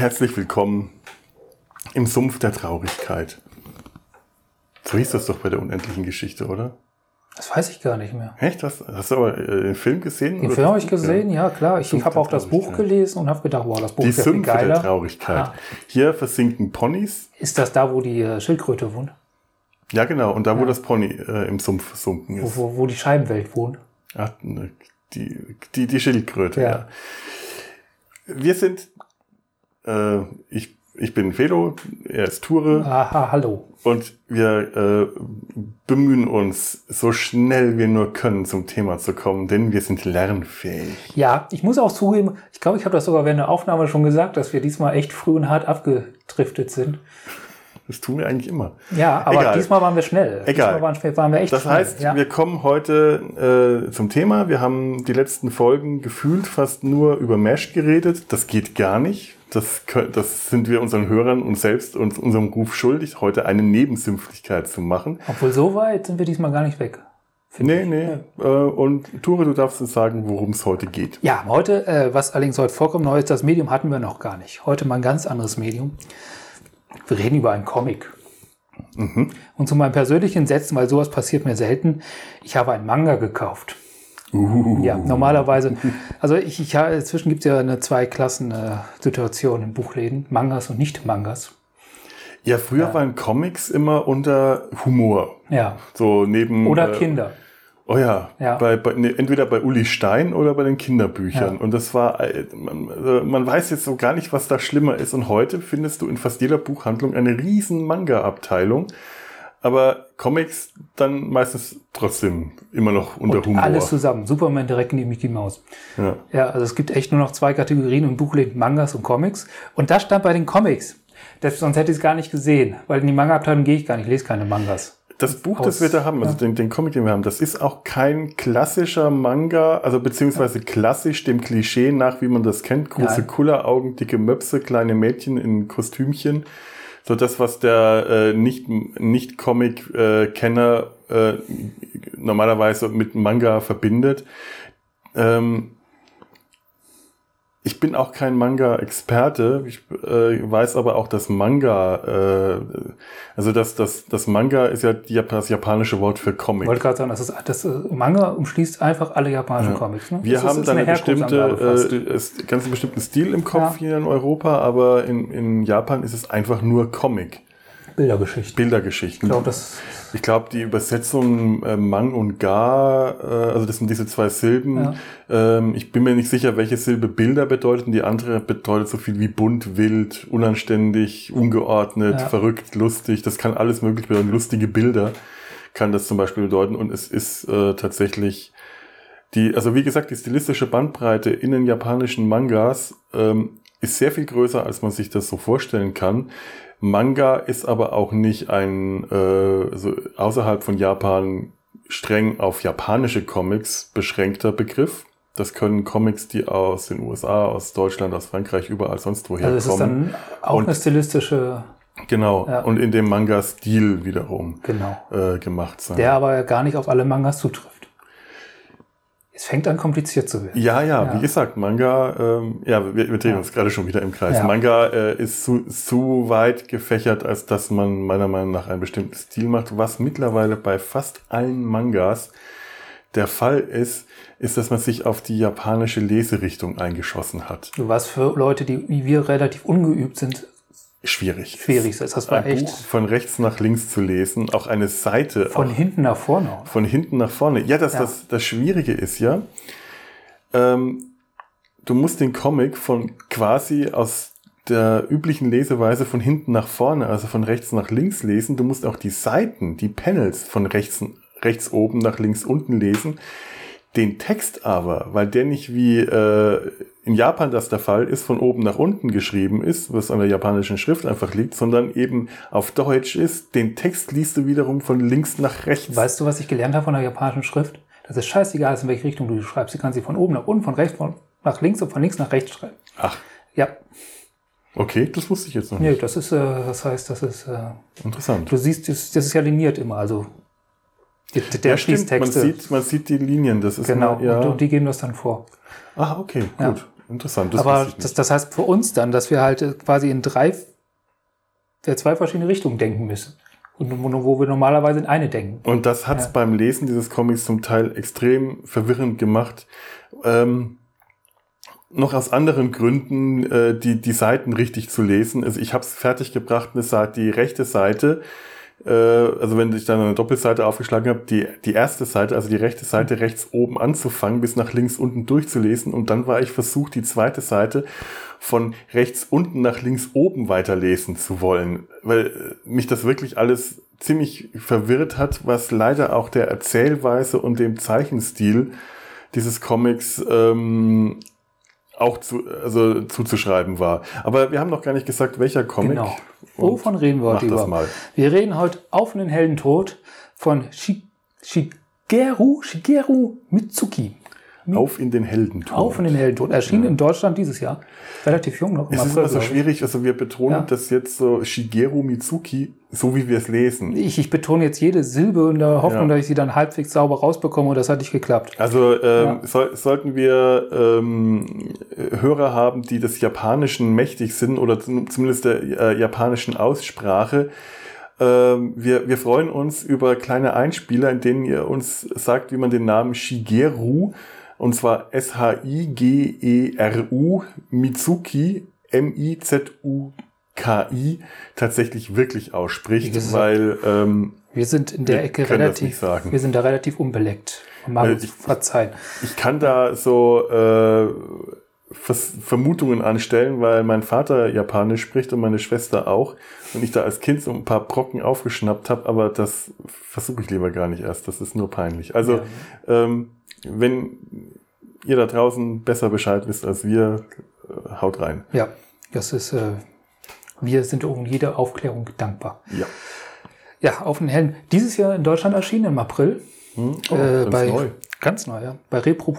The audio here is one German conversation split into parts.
Herzlich willkommen im Sumpf der Traurigkeit. So hieß das doch bei der unendlichen Geschichte, oder? Das weiß ich gar nicht mehr. Echt? Hast, hast du aber äh, den Film gesehen? Den Film habe ich gesehen, ja, klar. Ich, habe auch das Buch gelesen und habe gedacht, wow, das Buch Die ist ja viel Sümpfe der. Traurigkeit. Ah. Hier versinken Ponys. Ist das da, wo die äh, Schildkröte wohnt? Ja, genau. Und da, wo das Pony äh, im Sumpf versunken Wo, ist. wo, wo die Scheibenwelt wohnt? Ah, ne, die, die, die Schildkröte, Ja. ja. Wir sind, äh, ich, ich bin Felo, er ist Ture. Aha, hallo. Und wir äh, bemühen uns, so schnell wir nur können, zum Thema zu kommen, denn wir sind lernfähig. Ja, ich muss auch zugeben, ich glaube, ich habe das sogar während der Aufnahme schon gesagt, dass wir diesmal echt früh und hart abgedriftet sind. Das tun wir eigentlich immer. Ja, aber Egal. diesmal waren wir schnell. Egal. Diesmal waren, wir- echt Das schnell. heißt, ja. wir kommen heute äh, zum Thema. Wir haben die letzten Folgen gefühlt fast nur über Mesh geredet. Das geht gar nicht. Das, das sind wir unseren Hörern und selbst und unserem Ruf schuldig, heute eine Nebensümpflichkeit zu machen. Obwohl, so weit sind wir diesmal gar nicht weg. Nee, ich. nee. Äh, und Ture, du darfst uns sagen, worum es heute geht. Ja, heute, äh, was allerdings heute vollkommen neu ist, das Medium hatten wir noch gar nicht. Heute mal ein ganz anderes Medium. Wir reden über einen Comic. Und zu meinem persönlichen Sätzen, weil sowas passiert mir selten, ich habe einen Manga gekauft. Ja, normalerweise, also ich, ich habe, inzwischen gibt es ja eine Zwei-Klassen-Situation in Buchläden, Mangas und Nicht-Mangas. Ja, früher waren Comics immer unter Humor. Ja. So neben. Oder äh, Kinder. Oh ja, Ja. Bei, bei, nee, entweder bei Uli Stein oder bei den Kinderbüchern. Ja. Und das war, äh, man, äh, man weiß jetzt so gar nicht, was da schlimmer ist. Und heute findest du in fast jeder Buchhandlung eine riesen Manga-Abteilung. Aber Comics dann meistens trotzdem immer noch unter Und Humor. alles zusammen. Superman direkt die Mickey Maus. ja. Ja, also es gibt echt nur noch zwei Kategorien im Buchläden, Mangas und Comics. Und das stand bei den Comics. Das, sonst hätte ich es gar nicht gesehen, weil in die Manga-Abteilung gehe ich gar nicht, ich lese keine Mangas. Das Buch, Aus- das wir da haben, also ja. den, den Comic, den wir haben, das ist auch kein klassischer Manga, also beziehungsweise klassisch dem Klischee nach, wie man das kennt. Große. Kulleraugen, dicke Möpse, kleine Mädchen in Kostümchen. So das, was der äh, nicht, nicht Comic-Kenner äh, normalerweise mit Manga verbindet. Ähm, ich bin auch kein Manga-Experte. Ich äh, weiß aber auch, dass Manga, äh, also das, das, das Manga ist ja das japanische Wort für Ich Comic. wollte gerade sagen, das, ist, das äh, Manga umschließt einfach alle japanischen Comics. Ne? Wir das haben ist dann eine fast. bestimmte, äh, ist ganz einen bestimmten Stil im Kopf Ja. hier in Europa, aber in, in Japan ist es einfach nur Comic, Bildergeschichte. Bildergeschichten. Ich glaube, glaube, die Übersetzung äh, Mang und Ga, äh, also das sind diese zwei Silben. Ja. Ähm, ich bin mir nicht sicher, welche Silbe Bilder bedeutet. Und die andere bedeutet so viel wie bunt, wild, unanständig, ungeordnet, Ja. verrückt, lustig. Das kann alles möglich bedeuten. Lustige Bilder kann das zum Beispiel bedeuten. Und es ist äh, tatsächlich die, also wie gesagt, die stilistische Bandbreite in den japanischen Mangas ähm, ist sehr viel größer, als man sich das so vorstellen kann. Manga ist aber auch nicht ein, äh, so außerhalb von Japan streng auf japanische Comics beschränkter Begriff. Das können Comics, die aus den USA, aus Deutschland, aus Frankreich, überall sonst woher also es ist kommen. dann auch Und- eine stilistische, Genau. Ja. Und in dem Manga-Stil wiederum genau, äh, gemacht sein. der aber gar nicht auf alle Mangas zutrifft. Es fängt an kompliziert zu werden. Ja, ja, Ja. wie gesagt, Manga, ähm, ja, wir, wir drehen Ja. uns gerade schon wieder im Kreis. Ja. Manga äh, ist zu, zu weit gefächert, als dass man meiner Meinung nach einen bestimmten Stil macht. Was mittlerweile bei fast allen Mangas der Fall ist, ist, dass man sich auf die japanische Leserichtung eingeschossen hat. Was für Leute, die wie wir relativ ungeübt sind, Schwierig. schwierig ist. Das war Ein echt Buch von rechts nach links zu lesen, auch eine Seite von auch hinten nach vorne. von hinten nach vorne. Ja, das, Ja. Das, das Schwierige ist ja, ähm, du musst den Comic von quasi aus der üblichen Leseweise von hinten nach vorne, also von rechts nach links lesen. Du musst auch die Seiten, die Panels von rechts, rechts oben nach links unten lesen. Den Text aber, weil der nicht wie äh, in Japan das der Fall ist, von oben nach unten geschrieben ist, was an der japanischen Schrift einfach liegt, sondern eben auf Deutsch ist, den Text liest du wiederum von links nach rechts. Weißt du, was ich gelernt habe von der japanischen Schrift? Das ist scheißegal, in welche Richtung du schreibst. Du kannst sie von oben nach unten, von rechts von nach links und von links nach rechts schreiben. Ach, Ja, okay, das wusste ich jetzt noch nicht. nee, das ist, äh, das heißt, das ist, äh, Interessant. du siehst, das, das ist ja liniert immer, also die, die- der Ja, stimmt, man Fließtexte. sieht, man sieht die Linien, das ist genau, immer, ja. und, und die geben das dann vor. Ah, okay, Ja. gut. interessant. Das Aber das, das heißt für uns dann, dass wir halt quasi in drei, der zwei verschiedene Richtungen denken müssen. Und wo wir normalerweise in eine denken. Und das hat es ja. beim Lesen dieses Comics zum Teil extrem verwirrend gemacht. Ähm, noch aus anderen Gründen äh, die, die Seiten richtig zu lesen. Also ich habe es fertig gebracht, die rechte Seite äh, also wenn ich dann eine Doppelseite aufgeschlagen habe, die, die erste Seite, also die rechte Seite rechts oben anzufangen, bis nach links unten durchzulesen und dann war ich versucht, die zweite Seite von rechts unten nach links oben weiterlesen zu wollen, weil äh, mich das wirklich alles ziemlich verwirrt hat, was leider auch der Erzählweise und dem Zeichenstil dieses Comics ähm, auch zu, also zuzuschreiben war. Aber wir haben noch gar nicht gesagt, welcher Comic. Genau. Wovon reden wir heute über? Wir reden heute auf den hellen Tod von Shigeru, Shigeru Mitsuki. Auf in den Heldentod. Auf in den Heldentod. Erschien ja. in Deutschland dieses Jahr. Relativ jung noch. Es ist immer so schwierig, also wir betonen ja. das jetzt so Shigeru Mitsuki, so wie wir es lesen. Ich, ich betone jetzt jede Silbe in der Hoffnung, ja. dass ich sie dann halbwegs sauber rausbekomme und das hat nicht geklappt. Also ähm, so, sollten wir ähm, Hörer haben, die des Japanischen mächtig sind oder zumindest der äh, japanischen Aussprache, ähm, wir, wir freuen uns über kleine Einspieler, in denen ihr uns sagt, wie man den Namen Shigeru und zwar S-H-I-G-E-R-U Mitsuki M-I-Z-U-K-I tatsächlich wirklich ausspricht, gesagt, weil ähm, wir sind in der Ecke relativ, wir sind da relativ unbeleckt. Mag uns verzeihen. Ich kann da so äh, Vermutungen anstellen, weil mein Vater Japanisch spricht und meine Schwester auch und ich da als Kind so ein paar Brocken aufgeschnappt habe, aber das versuche ich lieber gar nicht erst. Das ist nur peinlich. Also ja. ähm, wenn ihr da draußen besser Bescheid wisst als wir, äh, haut rein. Ja, das ist, äh, wir sind um jede Aufklärung dankbar. Ja. Ja, auf den Helm. Dieses Jahr in Deutschland erschienen im April. Hm? Oh, äh, ganz bei, neu. Ganz neu, ja. Bei Repro,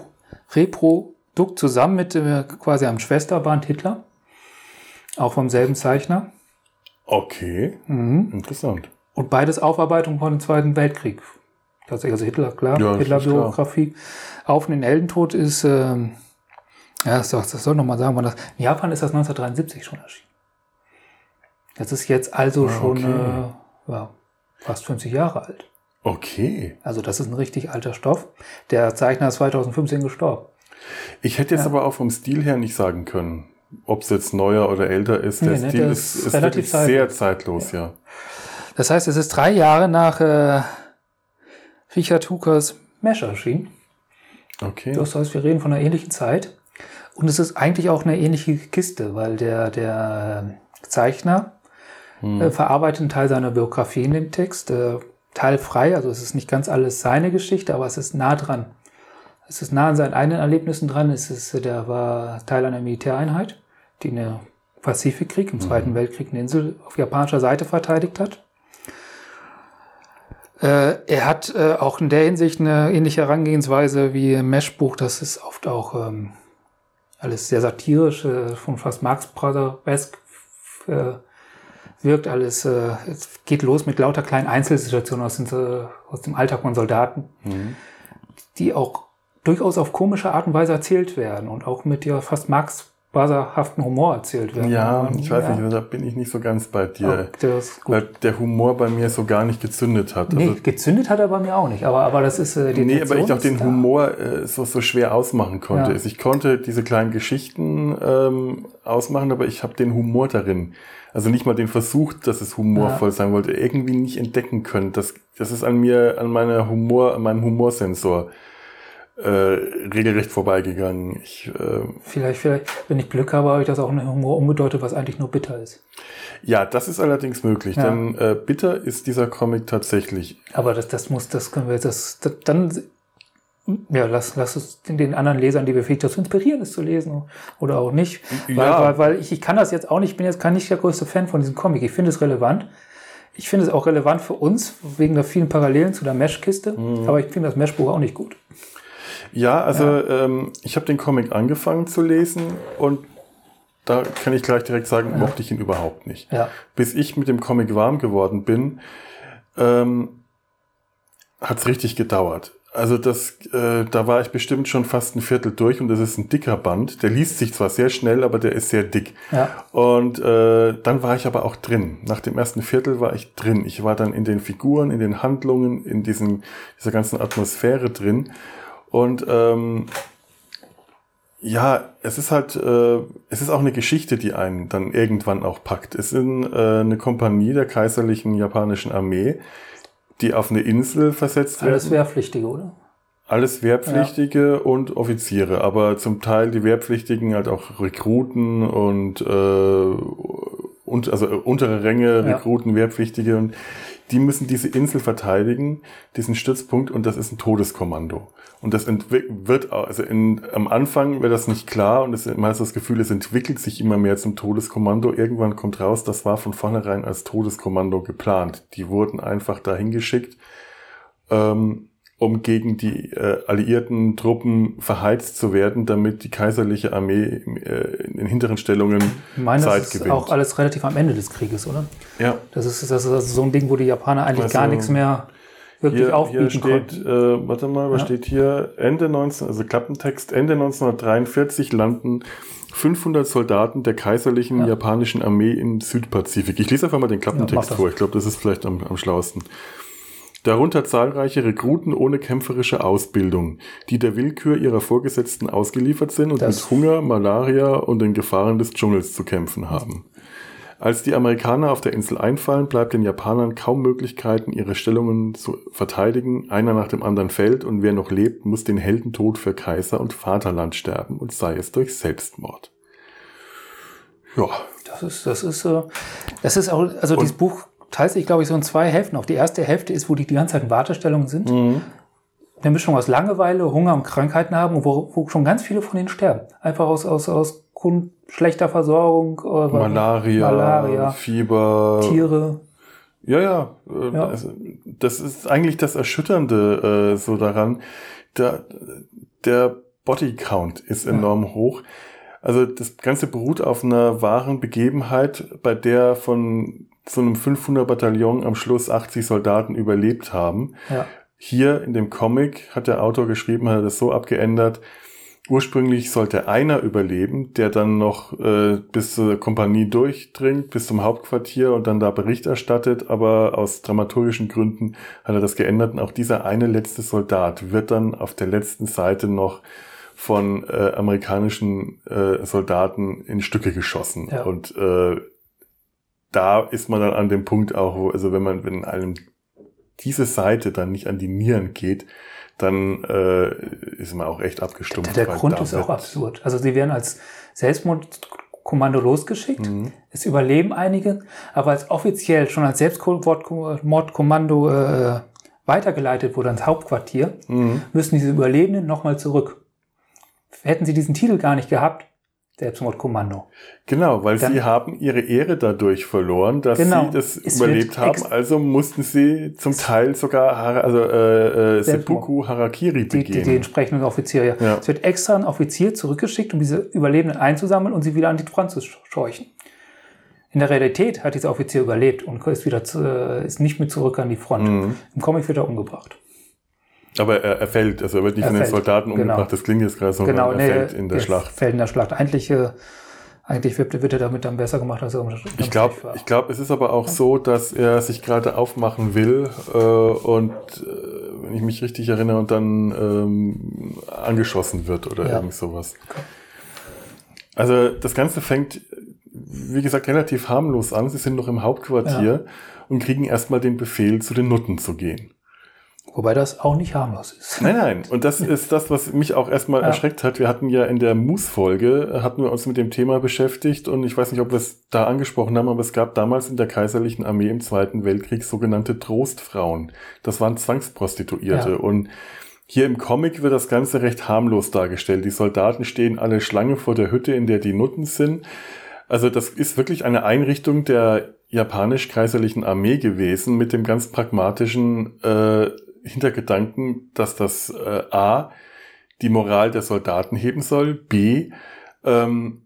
Reprodukt zusammen mit äh, quasi einem Schwesterband Hitler. Auch vom selben Zeichner. Okay. Mhm. Interessant. Und beides Aufarbeitung von dem Zweiten Weltkrieg tatsächlich, also Hitler, klar, ja, Hitler-Biografie. Auf den Heldentod ist, ähm, ja, das, das soll nochmal sagen, wann das, in Japan ist das 1973 schon erschienen. Das ist jetzt also ah, schon äh, ja, fast 50 Jahre alt. Okay. Also das ist ein richtig alter Stoff. Der Zeichner ist 2015 gestorben. Ich hätte jetzt ja. aber auch vom Stil her nicht sagen können, ob es jetzt neuer oder älter ist. Der nee, Stil ist, ist relativ zeitlos. sehr zeitlos, ja. ja. Das heißt, es ist drei Jahre nach äh, Richard Hookers Mesh erschien. Okay. Das heißt, wir reden von einer ähnlichen Zeit. Und es ist eigentlich auch eine ähnliche Kiste, weil der, der Zeichner hm. äh, verarbeitet einen Teil seiner Biografie in dem Text, äh, teilfrei, also es ist nicht ganz alles seine Geschichte, aber es ist nah dran. Es ist nah an seinen eigenen Erlebnissen dran. Es ist, der war Teil einer Militäreinheit, die in der Pazifikkrieg, im Zweiten mhm. Weltkrieg eine Insel auf japanischer Seite verteidigt hat. Äh, er hat äh, auch in der Hinsicht eine ähnliche Herangehensweise wie im Mesh-Buch. Das ist oft auch ähm, alles sehr satirisch, äh, von fast Marx Brother-esque äh, wirkt alles. Äh, es geht los mit lauter kleinen Einzelsituationen aus, den, äh, aus dem Alltag von Soldaten, mhm. die auch durchaus auf komische Art und Weise erzählt werden und auch mit ja fast Marx buzzerhaften Humor erzählt werden. Ja, ich weiß ja. nicht, da bin ich nicht so ganz bei dir. Oh, weil der Humor bei mir so gar nicht gezündet hat. Nee, also, gezündet hat er bei mir auch nicht, aber, aber das ist äh, die Nee, aber ich auch den da. Humor äh, so, so schwer ausmachen konnte. Ja. Also ich konnte diese kleinen Geschichten ähm, ausmachen, aber ich habe den Humor darin, also nicht mal den Versuch, dass es humorvoll ja. sein wollte, irgendwie nicht entdecken können. Das, das ist an mir, an meiner Humor, an meinem Humorsensor äh, regelrecht vorbeigegangen. Ich, äh, vielleicht, vielleicht, wenn ich Glück habe, habe ich das auch in Humor umgedeutet, was eigentlich nur bitter ist. Ja, das ist allerdings möglich, ja. denn äh, bitter ist dieser Comic tatsächlich. Aber das, das muss, das können wir jetzt, das, das, dann, ja, lass, lass es den, anderen Lesern, die wir vielleicht dazu inspirieren, es zu lesen oder auch nicht. Weil, ja. weil, weil ich, ich kann das jetzt auch nicht, ich bin jetzt gar nicht der größte Fan von diesem Comic. Ich finde es relevant. Ich finde es auch relevant für uns, wegen der vielen Parallelen zu der Mesh-Kiste. Mhm. Aber ich finde das Mesh-Buch auch nicht gut. Ja, also ja. Ähm, ich habe den Comic angefangen zu lesen und da kann ich gleich direkt sagen, ja. mochte ich ihn überhaupt nicht. Ja. Bis ich mit dem Comic warm geworden bin, ähm, hat es richtig gedauert. Also das, äh, da war ich bestimmt schon fast ein Viertel durch und das ist ein dicker Band. Der liest sich zwar sehr schnell, aber der ist sehr dick. Ja. Und äh, dann war ich aber auch drin. Nach dem ersten Viertel war ich drin. Ich war dann in den Figuren, in den Handlungen, in diesen, dieser ganzen Atmosphäre drin. Und ähm, ja, es ist halt, äh, es ist auch eine Geschichte, die einen dann irgendwann auch packt. Es ist äh, eine Kompanie der kaiserlichen japanischen Armee, die auf eine Insel versetzt Alles werden. Wehrpflichtige, oder? Alles Wehrpflichtige und Offiziere, aber zum Teil die Wehrpflichtigen halt auch Rekruten und, äh, und also untere Ränge, Ja. Rekruten, Wehrpflichtige und die müssen diese Insel verteidigen, diesen Stützpunkt und das ist ein Todeskommando. Und das wird, also in, am Anfang wäre das nicht klar und es, man hat das Gefühl, es entwickelt sich immer mehr zum Todeskommando. Irgendwann kommt raus, das war von vornherein als Todeskommando geplant. Die wurden einfach dahin geschickt, ähm, um gegen die äh, alliierten Truppen verheizt zu werden, damit die kaiserliche Armee äh, in den hinteren Stellungen Ich meine, Zeit das ist gewinnt. auch alles relativ am Ende des Krieges, oder? ja. Das ist, das ist also so ein Ding, wo die Japaner eigentlich Also, gar nichts mehr wirklich Hier, aufbieten hier steht, äh, warte mal, was Ja. steht hier? Ende 19, also Klappentext, Ende 1943 landen 500 Soldaten der kaiserlichen Ja. japanischen Armee im Südpazifik. Ich lese einfach mal den Ja, Klappentext das. vor. Ich glaube, das ist vielleicht am, am schlauesten. Darunter zahlreiche Rekruten ohne kämpferische Ausbildung, die der Willkür ihrer Vorgesetzten ausgeliefert sind und Das- mit Hunger, Malaria und den Gefahren des Dschungels zu kämpfen haben. Als die Amerikaner auf der Insel einfallen, bleibt den Japanern kaum Möglichkeiten, ihre Stellungen zu verteidigen. Einer nach dem anderen fällt und wer noch lebt, muss den Heldentod für Kaiser und Vaterland sterben und sei es durch Selbstmord. Ja, Das ist, das ist, das ist auch, also dieses Buch teilt sich, glaube ich, so in zwei Hälften. Auch die erste Hälfte ist, wo die die ganze Zeit in Wartestellungen sind. Eine Mischung aus Langeweile, Hunger und Krankheiten haben und wo, wo schon ganz viele von ihnen sterben. Einfach aus, aus, aus Grund schlechter Versorgung, äh, Malaria, Malaria, Fieber. Tiere. Ja, ja. Äh, Ja. Also, das ist eigentlich das Erschütternde äh, so daran. Der, der Bodycount ist enorm hoch. Also das Ganze beruht auf einer wahren Begebenheit, bei der von so einem 500 Bataillon am Schluss 80 Soldaten überlebt haben. Ja. Hier in dem Comic hat der Autor geschrieben, hat er das so abgeändert. Ursprünglich sollte einer überleben, der dann noch äh, bis zur Kompanie durchdringt, bis zum Hauptquartier und dann da Bericht erstattet, aber aus dramaturgischen Gründen hat er das geändert und auch dieser eine letzte Soldat wird dann auf der letzten Seite noch von äh, amerikanischen äh, Soldaten in Stücke geschossen. Ja. Und äh, da ist man dann an dem Punkt auch, wo, also wenn man, wenn einem diese Seite dann nicht an die Nieren geht, dann äh, ist man auch echt abgestumpft. Der weil Grund ist auch absurd. Also sie werden als Selbstmordkommando losgeschickt. Mhm. Es überleben einige, aber als offiziell schon als Selbstmordkommando äh, weitergeleitet wurde ans Hauptquartier, Mhm. müssen diese Überlebenden nochmal zurück. Hätten sie diesen Titel gar nicht gehabt, Selbstmordkommando. Genau, weil Dann- sie haben ihre Ehre dadurch verloren, dass Genau. sie das überlebt haben. Also mussten sie zum Teil sogar also, äh, äh. Seppuku Harakiri Die, begehen. die, die entsprechenden Offiziere. Ja. Ja. Es wird extra ein Offizier zurückgeschickt, um diese Überlebenden einzusammeln und sie wieder an die Front zu scheuchen. In der Realität hat dieser Offizier überlebt und ist wieder zu, äh, ist nicht mit zurück an die Front. Mhm. Im Comic wird er umgebracht. Aber er, er fällt, also er wird nicht Er von den fällt, Soldaten genau. umgebracht, das klingt jetzt gerade so, sondern er nee, fällt in der er Schlacht. Fällt in der Schlacht. Eigentlich, äh, eigentlich wird, wird er damit dann besser gemacht, als er Ich glaube, ich glaub, es ist aber auch so, dass er sich gerade aufmachen will äh, und äh, wenn ich mich richtig erinnere und dann ähm, angeschossen wird oder Ja. irgend sowas. Also das Ganze fängt, wie gesagt, relativ harmlos an. Sie sind noch im Hauptquartier und kriegen erstmal den Befehl, zu den Nutten zu gehen. Wobei das auch nicht harmlos ist. Nein, nein. Und das ist das, was mich auch erstmal Ja. erschreckt hat. Wir hatten ja in der Moose-Folge, hatten wir uns mit dem Thema beschäftigt und ich weiß nicht, ob wir es da angesprochen haben, aber es gab damals in der kaiserlichen Armee im Zweiten Weltkrieg sogenannte Trostfrauen. Das waren Zwangsprostituierte Ja. und hier im Comic wird das Ganze recht harmlos dargestellt. Die Soldaten stehen alle Schlange vor der Hütte, in der die Nutten sind. Also das ist wirklich eine Einrichtung der japanisch-kaiserlichen Armee gewesen mit dem ganz pragmatischen äh, Hintergedanken, dass das äh, A, die Moral der Soldaten heben soll, B, ähm,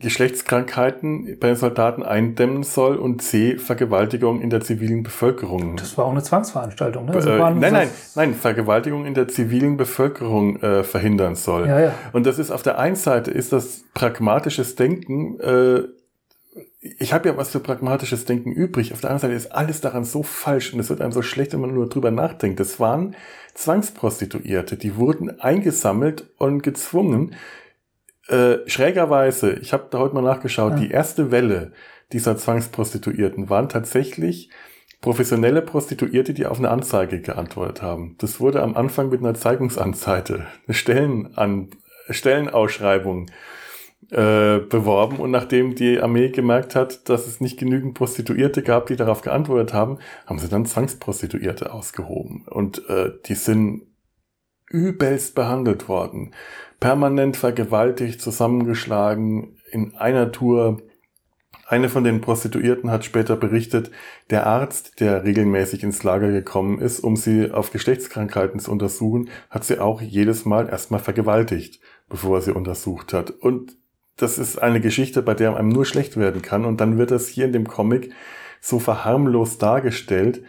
Geschlechtskrankheiten bei den Soldaten eindämmen soll und C, Vergewaltigung in der zivilen Bevölkerung. Das war auch eine Zwangsveranstaltung, ne? Also äh, nein, nein, nein, Vergewaltigung in der zivilen Bevölkerung äh, verhindern soll. Ja, ja. Und das ist auf der einen Seite ist das pragmatisches Denken, äh, ich habe ja was für pragmatisches Denken übrig. Auf der anderen Seite ist alles daran so falsch und es wird einem so schlecht, wenn man nur drüber nachdenkt. Das waren Zwangsprostituierte, die wurden eingesammelt und gezwungen, äh, schrägerweise, ich habe da heute mal nachgeschaut, ja. die erste Welle dieser Zwangsprostituierten waren tatsächlich professionelle Prostituierte, die auf eine Anzeige geantwortet haben. Das wurde am Anfang mit einer Zeigungsanzeige, eine Stellenan Stellenausschreibung äh, beworben und nachdem die Armee gemerkt hat, dass es nicht genügend Prostituierte gab, die darauf geantwortet haben, haben sie dann Zwangsprostituierte ausgehoben und äh, die sind übelst behandelt worden permanent vergewaltigt, zusammengeschlagen in einer Tour. Eine von den Prostituierten hat später berichtet, der Arzt, der regelmäßig ins Lager gekommen ist, um sie auf Geschlechtskrankheiten zu untersuchen, hat sie auch jedes Mal erstmal vergewaltigt, bevor er sie untersucht hat. Und das ist eine Geschichte, bei der einem nur schlecht werden kann. Und dann wird das hier in dem Comic so verharmlos dargestellt,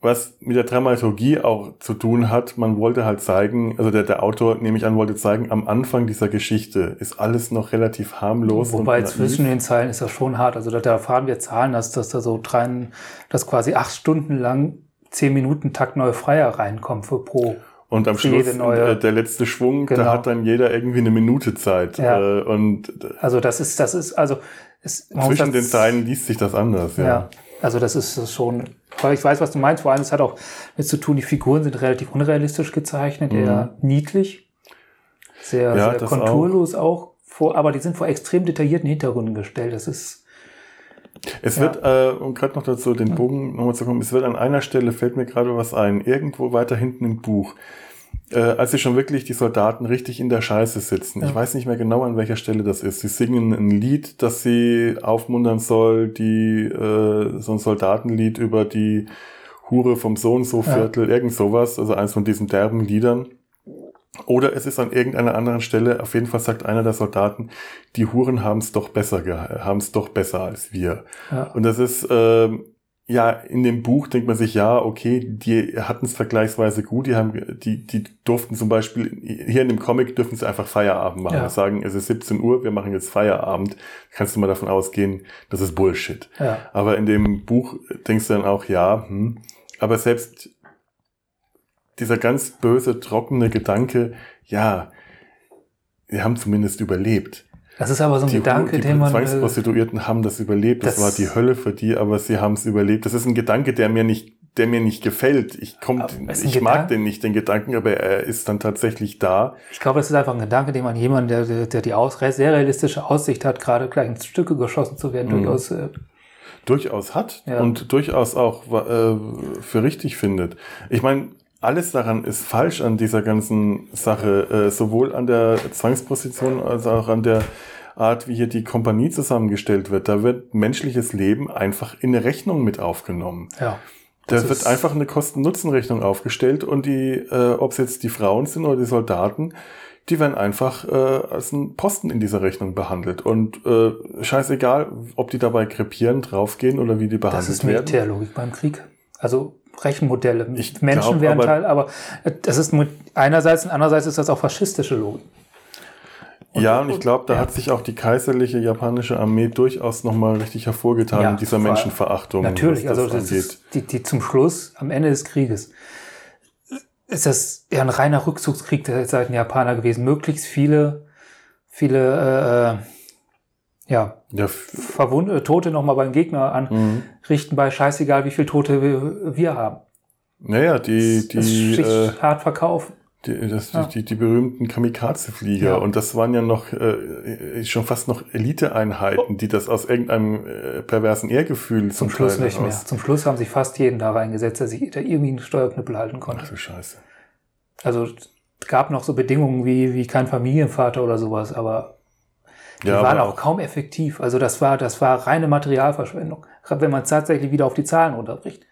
was mit der Dramaturgie auch zu tun hat. Man wollte halt zeigen, also der, der Autor, nehme ich an, wollte zeigen, am Anfang dieser Geschichte ist alles noch relativ harmlos. Wobei zwischen den Zeilen ist das schon hart. Also da, da erfahren wir Zahlen, dass, dass da so drei, dass quasi acht Stunden lang zehn Minuten Takt neue Freier reinkommen für pro. Und am Schluss neue, äh, der letzte Schwung, genau. da hat dann jeder irgendwie eine Minute Zeit. Ja. Äh, und also das ist, das ist, also es, zwischen den Zeilen liest sich das anders. Ja. ja. Also das ist schon, ich weiß, was du meinst. Vor allem, es hat auch mit zu tun, die Figuren sind relativ unrealistisch gezeichnet, mhm. eher niedlich, sehr, ja, sehr konturlos auch. auch vor, aber die sind vor extrem detaillierten Hintergründen gestellt. Das ist es ja. wird, äh, um gerade noch dazu den Bogen nochmal zu kommen, es wird an einer Stelle, fällt mir gerade was ein, irgendwo weiter hinten im Buch, äh, als sie schon wirklich die Soldaten richtig in der Scheiße sitzen. Ja. Ich weiß nicht mehr genau, an welcher Stelle das ist. Sie singen ein Lied, das sie aufmuntern soll, die äh, so ein Soldatenlied über die Hure vom so und so Viertel, ja. irgend sowas, also eins von diesen derben Liedern. Oder es ist an irgendeiner anderen Stelle, auf jeden Fall sagt einer der Soldaten, die Huren haben es doch besser, haben es doch besser als wir. Ja. Und das ist, äh, ja, in dem Buch denkt man sich, ja, okay, die hatten es vergleichsweise gut, die haben, die, die durften zum Beispiel, hier in dem Comic dürfen sie einfach Feierabend machen. Ja. Sagen, es ist 17 Uhr, wir machen jetzt Feierabend. Kannst du mal davon ausgehen, das ist Bullshit. Ja. Aber in dem Buch denkst du dann auch, ja, hm, aber selbst dieser ganz böse, trockene Gedanke, ja, wir haben zumindest überlebt. Das ist aber so ein die, Gedanke, die den man. Die Zwangsprostituierten haben das überlebt. Das, das, war die Hölle für die, aber sie haben es überlebt. Das ist ein Gedanke, der mir nicht, der mir nicht gefällt. Ich kommt, ich mag den nicht, den Gedanken, aber er ist dann tatsächlich da. Ich glaube, es ist einfach ein Gedanke, den man jemand, der, der die aus, sehr realistische Aussicht hat, gerade gleich in Stücke geschossen zu werden, mhm. durchaus. Äh, durchaus hat ja. und durchaus auch äh, für richtig findet. Ich meine, alles daran ist falsch an dieser ganzen Sache, äh, sowohl an der Zwangsposition als auch an der Art, wie hier die Kompanie zusammengestellt wird. Da wird menschliches Leben einfach in eine Rechnung mit aufgenommen. Ja. Da wird einfach eine Kosten-Nutzen-Rechnung aufgestellt und die, äh, ob es jetzt die Frauen sind oder die Soldaten, die werden einfach äh, als ein Posten in dieser Rechnung behandelt. Und äh, scheißegal, ob die dabei krepieren, draufgehen oder wie die behandelt werden. Das ist Militärlogik beim Krieg. Also Rechenmodelle. Ich Menschen glaub, wären Teil, aber das ist einerseits und andererseits ist das auch faschistische Logik. Und ja, und ich glaube, da ja. hat sich auch die kaiserliche japanische Armee durchaus nochmal richtig hervorgetan ja, in dieser Menschenverachtung. Natürlich, also das ist die, die zum Schluss, am Ende des Krieges, ist das ja ein reiner Rückzugskrieg der Seiten Japaner gewesen. Möglichst viele, viele äh, ja, ja Verwund Tote nochmal beim Gegner anrichten mhm. bei scheißegal, wie viele Tote wir, haben. Naja, die, die das äh, hart verkaufen. Die, das, ja. die, die, berühmten Kamikaze-Flieger. Ja. Und das waren ja noch äh, schon fast noch Eliteeinheiten, die das aus irgendeinem äh, perversen Ehrgefühl zum, zum Schluss nicht mehr. Zum Schluss haben sich fast jeden da reingesetzt, der sich da irgendwie einen Steuerknüppel halten konnte. Ach du Scheiße. Also gab noch so Bedingungen wie, wie kein Familienvater oder sowas, aber die ja, waren auch, auch kaum effektiv. Also das war, das war reine Materialverschwendung. Gerade wenn man es tatsächlich wieder auf die Zahlen runterbricht.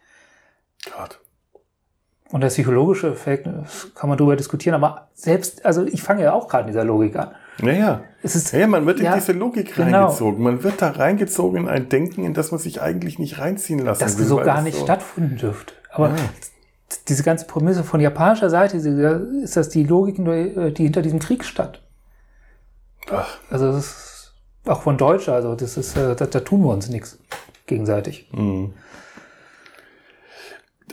Gerade. Und der psychologische Effekt, kann man darüber diskutieren, aber selbst, also ich fange ja auch gerade in dieser Logik an. Naja. Es ist, Ja, man wird in Ja, diese Logik genau. reingezogen. Man wird da reingezogen in ein Denken, in das man sich eigentlich nicht reinziehen lassen dass will. so weil gar nicht so- stattfinden dürfte. Aber Ja. diese ganze Prämisse von japanischer Seite ist das die Logik, die hinter diesem Krieg stand. Ach, Also das ist auch von Deutscher, also das ist, äh, da, da tun wir uns nichts gegenseitig.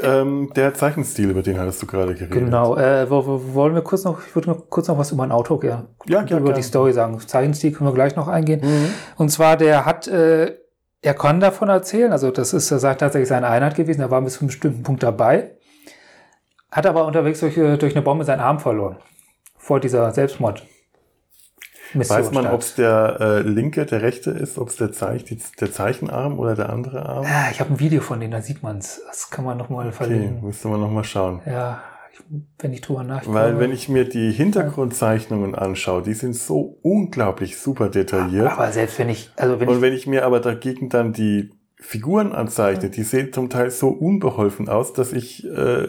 ähm, der Zeichenstil, über den hattest du gerade geredet. Genau. Äh, wo, wo, wollen wir kurz noch, ich würde noch kurz noch was über ein Auto, ja, Ja, ja, über klar. die Story sagen. Zeichenstil können wir gleich noch eingehen. Mhm. Und zwar, der hat, äh, er kann davon erzählen, also das ist, sagt tatsächlich seine Einheit gewesen, er war bis zu einem bestimmten Punkt dabei, hat aber unterwegs durch, durch eine Bombe seinen Arm verloren. Vor dieser Selbstmord. Weiß man, ob es der äh, linke, der rechte ist, ob es der, Zeich, die, der Zeichenarm oder der andere Arm? Ja, ich habe ein Video von denen, da sieht man es. Das kann man nochmal Okay, verlinken. müsste man nochmal schauen. Ja, ich, wenn ich drüber nachdenke. Weil wenn ich mir die Hintergrundzeichnungen anschaue, die sind so unglaublich super detailliert. aber selbst wenn ich, also wenn Und ich, wenn ich mir aber dagegen dann die Figuren anzeichne, die sehen zum Teil so unbeholfen aus, dass ich, äh,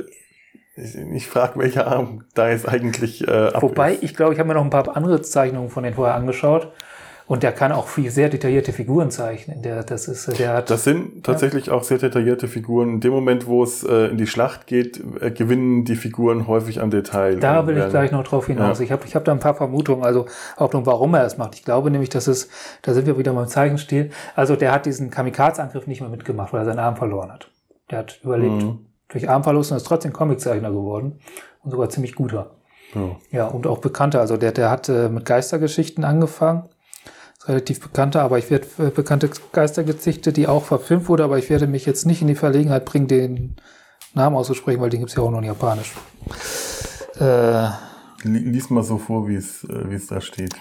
ich, ich frage, welcher Arm da jetzt eigentlich äh, ab wobei, ist. ich glaube, ich habe mir noch ein paar andere Zeichnungen von denen vorher angeschaut. Und der kann auch viel sehr detaillierte Figuren zeichnen. Der, das ist, der hat, Das sind tatsächlich auch sehr detaillierte Figuren. In dem Moment, wo es äh, in die Schlacht geht, äh, gewinnen die Figuren häufig an Detail. Da will ich gleich noch drauf hinaus. Ja. Ich habe ich hab da ein paar Vermutungen, also Hauptungen, warum er es macht. Ich glaube nämlich, dass es, da sind wir wieder beim Zeichenstil. Also der hat diesen Kamikaze-Angriff nicht mehr mitgemacht, weil er seinen Arm verloren hat. Der hat überlebt Mhm. Durch Armverlust und ist trotzdem Comiczeichner geworden und sogar ziemlich guter. Ja. Ja, und auch bekannter. Also der, der hat äh, mit Geistergeschichten angefangen. Ist relativ bekannter, aber ich werde äh, bekannte Geistergeschichte, die auch verfilmt wurde, aber ich werde mich jetzt nicht in die Verlegenheit bringen, den Namen auszusprechen, weil den gibt's ja auch noch in Japanisch. Äh, Li- Lies mal so vor, wie es äh, wie es da steht.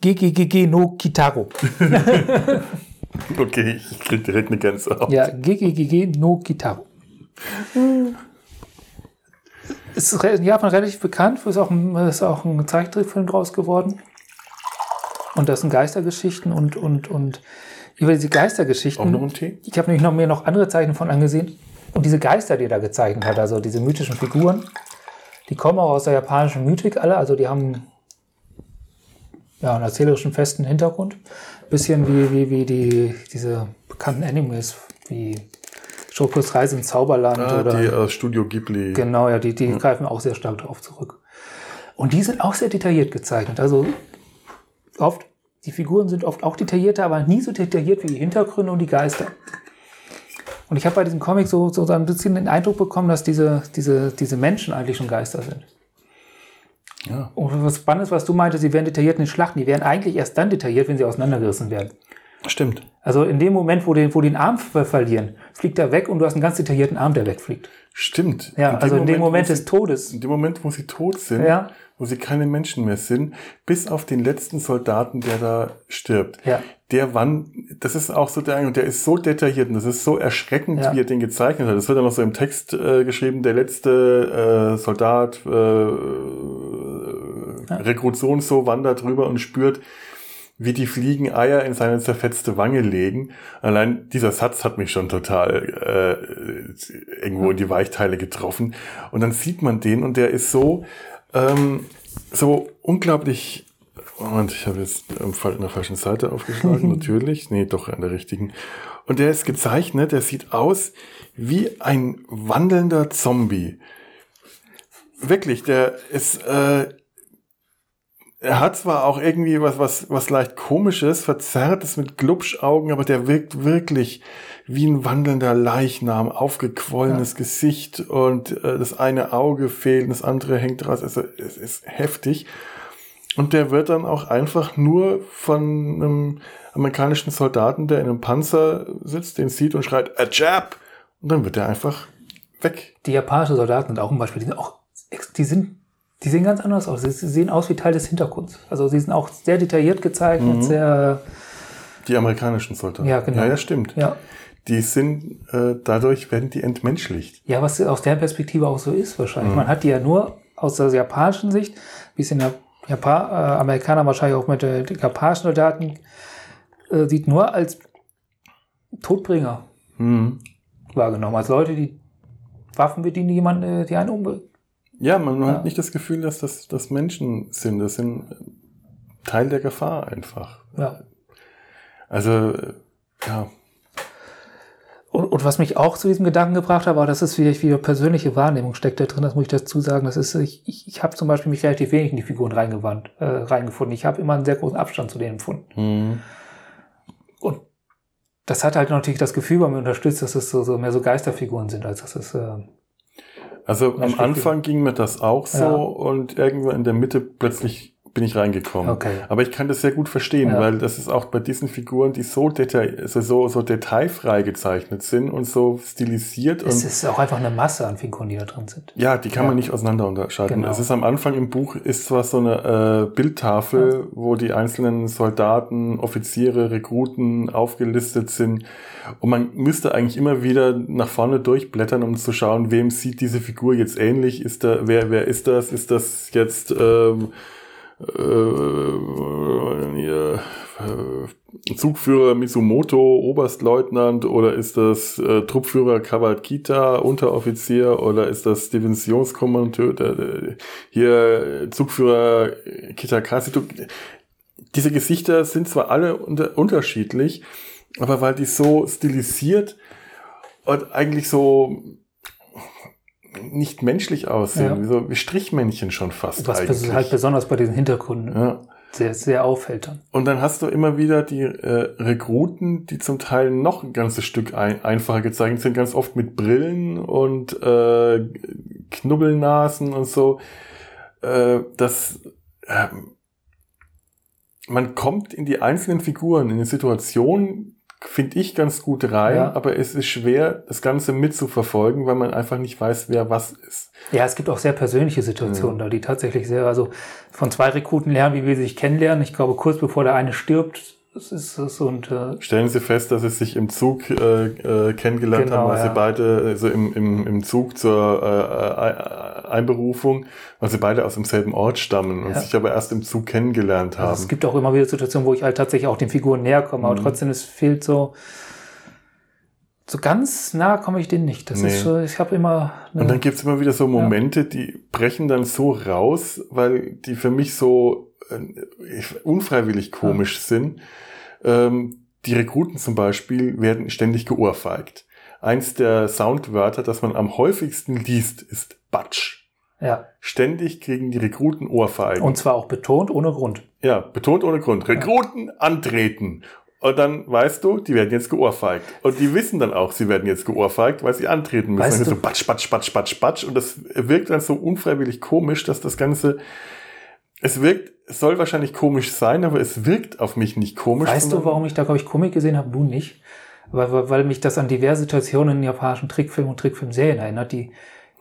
GGGG no Kitaro. Okay, ich krieg direkt eine Gänsehaut. Ja, GGGG no Kitaro. Ist re- in Japan relativ bekannt, ist auch ein, ist auch ein Zeichentrickfilm draus geworden. Und das sind Geistergeschichten und, und, und über diese Auch Geistergeschichten. noch ein Tee? Ich habe nämlich noch mir noch andere Zeichen von angesehen. Und diese Geister, die er da gezeichnet hat, also diese mythischen Figuren, die kommen auch aus der japanischen Mythik alle. Also die haben ja einen erzählerischen festen Hintergrund. Bisschen wie, wie, wie die, diese bekannten Animes, wie Shokos Reise ins Zauberland Ah, oder die aus Studio Ghibli. Genau, ja, die, die greifen auch sehr stark darauf zurück. Und die sind auch sehr detailliert gezeichnet. Also oft, die Figuren sind oft auch detaillierter, aber nie so detailliert wie die Hintergründe und die Geister. Und ich habe bei diesem Comic so, so ein bisschen den Eindruck bekommen, dass diese, diese, diese Menschen eigentlich schon Geister sind. Ja. Und was spannend ist, was du meintest, sie werden detailliert in den Schlachten. Die werden eigentlich erst dann detailliert, wenn sie auseinandergerissen werden. Stimmt. Also in dem Moment, wo die, wo die den Arm ver verlieren, fliegt er weg und du hast einen ganz detaillierten Arm, der wegfliegt. Stimmt. Ja, also in dem Moment wo des Todes. sie, in dem Moment, wo sie tot sind, Ja. wo sie keine Menschen mehr sind, bis auf den letzten Soldaten, der da stirbt. Ja. Der wann, das ist auch so der, und der ist so detailliert und das ist so erschreckend, Ja. wie er den gezeichnet hat. Das wird dann noch so im Text äh, geschrieben, der letzte äh, Soldat, äh, Rekrut so und so wandert drüber und spürt, wie die Fliegen Eier in seine zerfetzte Wange legen. Allein dieser Satz hat mich schon total äh, irgendwo in die Weichteile getroffen. Und dann sieht man den und der ist so, ähm, so unglaublich. Moment, ich habe jetzt im Fall- in der falschen Seite aufgeschlagen, natürlich. Nee, doch an der richtigen. Und der ist gezeichnet, der sieht aus wie ein wandelnder Zombie. Wirklich, der ist, äh, er hat zwar auch irgendwie was, was, was leicht komisches, verzerrtes mit Glubschaugen, aber der wirkt wirklich wie ein wandelnder Leichnam, aufgequollenes Gesicht und äh, das eine Auge fehlt, und das andere hängt raus. Also es ist heftig. Und der wird dann auch einfach nur von einem amerikanischen Soldaten, der in einem Panzer sitzt, den sieht und schreit, a jab! Und dann wird er einfach weg. Die japanischen Soldaten sind auch ein Beispiel. Die sind auch, die sind, die sehen ganz anders aus. Sie sehen aus wie Teil des Hintergrunds. Also sie sind auch sehr detailliert gezeichnet, sehr, Die amerikanischen Soldaten. Ja, genau. Ja, ja, stimmt. ja. Die sind, äh, dadurch werden die entmenschlicht. Ja, was aus der Perspektive auch so ist wahrscheinlich. Man hat die ja nur aus der japanischen Sicht, wie es in der Japan, äh, Amerikaner wahrscheinlich auch mit den japanischen Soldaten äh, sieht, nur als Todbringer Mhm. wahrgenommen. Als Leute, die Waffen bedienen, die jemanden, äh, die einen umbringen. Ja, man Ja. hat nicht das Gefühl, dass das, das Menschen sind. Das sind Teil der Gefahr einfach. Ja. Also, äh, ja. Und, und was mich auch zu diesem Gedanken gebracht hat, war, das ist wieder, wieder persönliche Wahrnehmung steckt da drin, das muss ich dazu sagen. Das ist, ich, ich, ich habe zum Beispiel mich relativ wenig in die Figuren reingewandt, äh, reingefunden. Ich habe immer einen sehr großen Abstand zu denen empfunden. Mhm. Und das hat halt natürlich das Gefühl bei mir unterstützt, dass es so, so mehr so Geisterfiguren sind, als dass es. Äh, Also am. Anfang ging mir das auch so Ja. und irgendwo in der Mitte plötzlich bin ich reingekommen. Okay. Aber ich kann das sehr gut verstehen, Ja. weil das ist auch bei diesen Figuren, die so, detail also so, so detailfrei gezeichnet sind und so stilisiert es und ist auch einfach eine Masse an Figuren, die da drin sind. ja, die kann man Ja. nicht auseinander unterscheiden. Genau. Es ist am Anfang im Buch ist zwar so eine äh, Bildtafel, wo die einzelnen Soldaten, Offiziere, Rekruten aufgelistet sind und man müsste eigentlich immer wieder nach vorne durchblättern, um zu schauen, wem sieht diese Figur jetzt ähnlich? Ist da wer wer ist das? Ist das jetzt ähm, äh, hier, äh, Zugführer Mizumoto, Oberstleutnant oder ist das äh, Truppführer Kawakita, Unteroffizier oder ist das Divisionskommandeur, der, hier Zugführer Kitakasi? Diese Gesichter sind zwar alle unter, unterschiedlich, aber weil die so stilisiert und eigentlich so nicht menschlich aussehen, Ja. wie so wie Strichmännchen schon fast Was eigentlich. halt besonders bei diesen Hintergründen ja. sehr, sehr auffällt dann. Und dann hast du immer wieder die äh, Rekruten, die zum Teil noch ein ganzes Stück ein, einfacher gezeichnet sind, ganz oft mit Brillen und äh, Knubbelnasen und so. Äh, das ähm, man kommt in die einzelnen Figuren, in die Situation, finde ich ganz gut rein, Ja. aber es ist schwer, das Ganze mitzuverfolgen, weil man einfach nicht weiß, wer was ist. Ja, es gibt auch sehr persönliche Situationen da, die tatsächlich sehr, also von zwei Rekruten lernen, wie wir sich kennenlernen. Ich glaube, kurz bevor der eine stirbt, das ist es und äh, Stellen Sie fest, dass Sie sich im Zug äh, äh, kennengelernt Genau, haben, weil ja. Sie beide, also im, im, im Zug zur äh, äh, Einberufung, weil Sie beide aus demselben Ort stammen und Ja. sich aber erst im Zug kennengelernt haben. also es gibt auch immer wieder Situationen, wo ich halt tatsächlich auch den Figuren näher komme, aber Mhm. trotzdem, es fehlt so, so ganz nah komme ich denen nicht. Das Nee. ist so, ich habe immer Und dann gibt's immer wieder so Momente, die brechen dann so raus, weil die für mich so äh, unfreiwillig komisch sind. Ähm, die Rekruten zum Beispiel werden ständig geohrfeigt. Eins der Soundwörter, das man am häufigsten liest, ist Batsch. ja. Ständig kriegen die Rekruten Ohrfeigen. Und zwar auch betont ohne Grund. ja, betont ohne Grund. Rekruten antreten. Und dann weißt du, die werden jetzt geohrfeigt. Und die wissen dann auch, sie werden jetzt geohrfeigt, weil sie antreten müssen. Weißt du- so batsch, batsch, batsch, batsch, batsch. Und das wirkt dann so unfreiwillig komisch, dass das Ganze, es wirkt, es soll wahrscheinlich komisch sein, aber es wirkt auf mich nicht komisch. Weißt du, warum ich da, glaube ich, Komik gesehen habe? Du nicht. Weil, weil, mich das an diverse Situationen in japanischen Trickfilmen und Trickfilmserien erinnert, die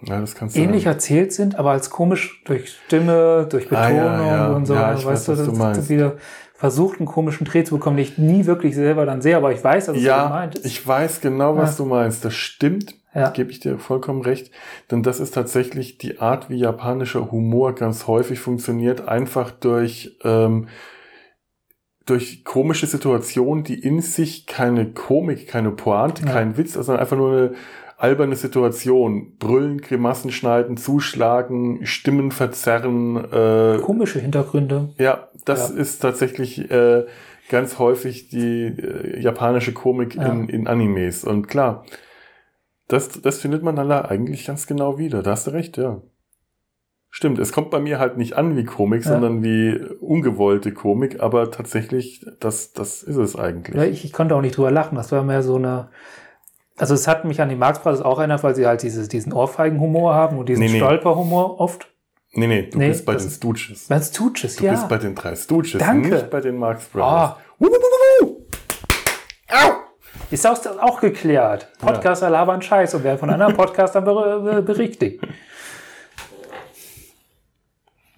Ja, ähnlich erzählt sind, aber als komisch durch Stimme, durch Ah, Betonung ja, ja. und so. Weißt weiß, du, das, das wieder versucht, einen komischen Dreh zu bekommen, den ich nie wirklich selber dann sehe, aber ich weiß, dass es so Ja, gemeint ist. ich weiß genau, was du meinst. Das stimmt. Ja. Gebe ich dir vollkommen recht. Denn das ist tatsächlich die Art, wie japanischer Humor ganz häufig funktioniert, einfach durch, ähm, durch komische Situationen, die in sich keine Komik, keine Pointe, Ja. kein Witz, sondern einfach nur eine alberne Situation. Brüllen, Grimassen schneiden, zuschlagen, Stimmen verzerren, äh, Komische Hintergründe. ja, das Ja. ist tatsächlich äh, ganz häufig die äh, japanische Komik Ja. in, in Animes. Und klar, das, das findet man dann da eigentlich ganz genau wieder. Da hast du recht, ja. Stimmt, es kommt bei mir halt nicht an wie Komik, Ja. sondern wie ungewollte Komik, aber tatsächlich, das, das ist es eigentlich. Ja, ich, ich konnte auch nicht drüber lachen. Das war mehr so eine. Also es hat mich an die Marx Brothers auch erinnert, weil sie halt dieses, diesen Ohrfeigenhumor haben und diesen Nee, nee. Stolperhumor oft. Nee, nee, du Nee, bist bei den Stooges. Wenn es Tuches, Du ja. bist bei den drei Stooges, Danke. nicht bei den Marx Brothers. Ah. Ist auch, auch geklärt. Podcaster labern Scheiß und werden von anderen Podcastern ber berichtigt.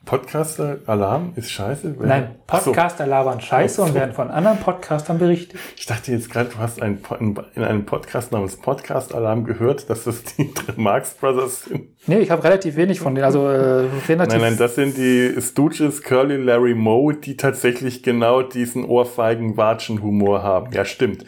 Podcaster Alarm ist scheiße? Nein. Podcaster labern Scheiße so. und werden von anderen Podcastern berichtet. Ich dachte jetzt gerade, du hast einen, in in einem Podcast namens Podcast Alarm gehört, dass das die Marx Brothers sind. Nee, ich habe relativ wenig von denen. Also äh, relativ. Nein, nein, das sind die Stooges, Curly, Larry Moe, die tatsächlich genau diesen ohrfeigen Watschen-Humor haben. Ja, stimmt.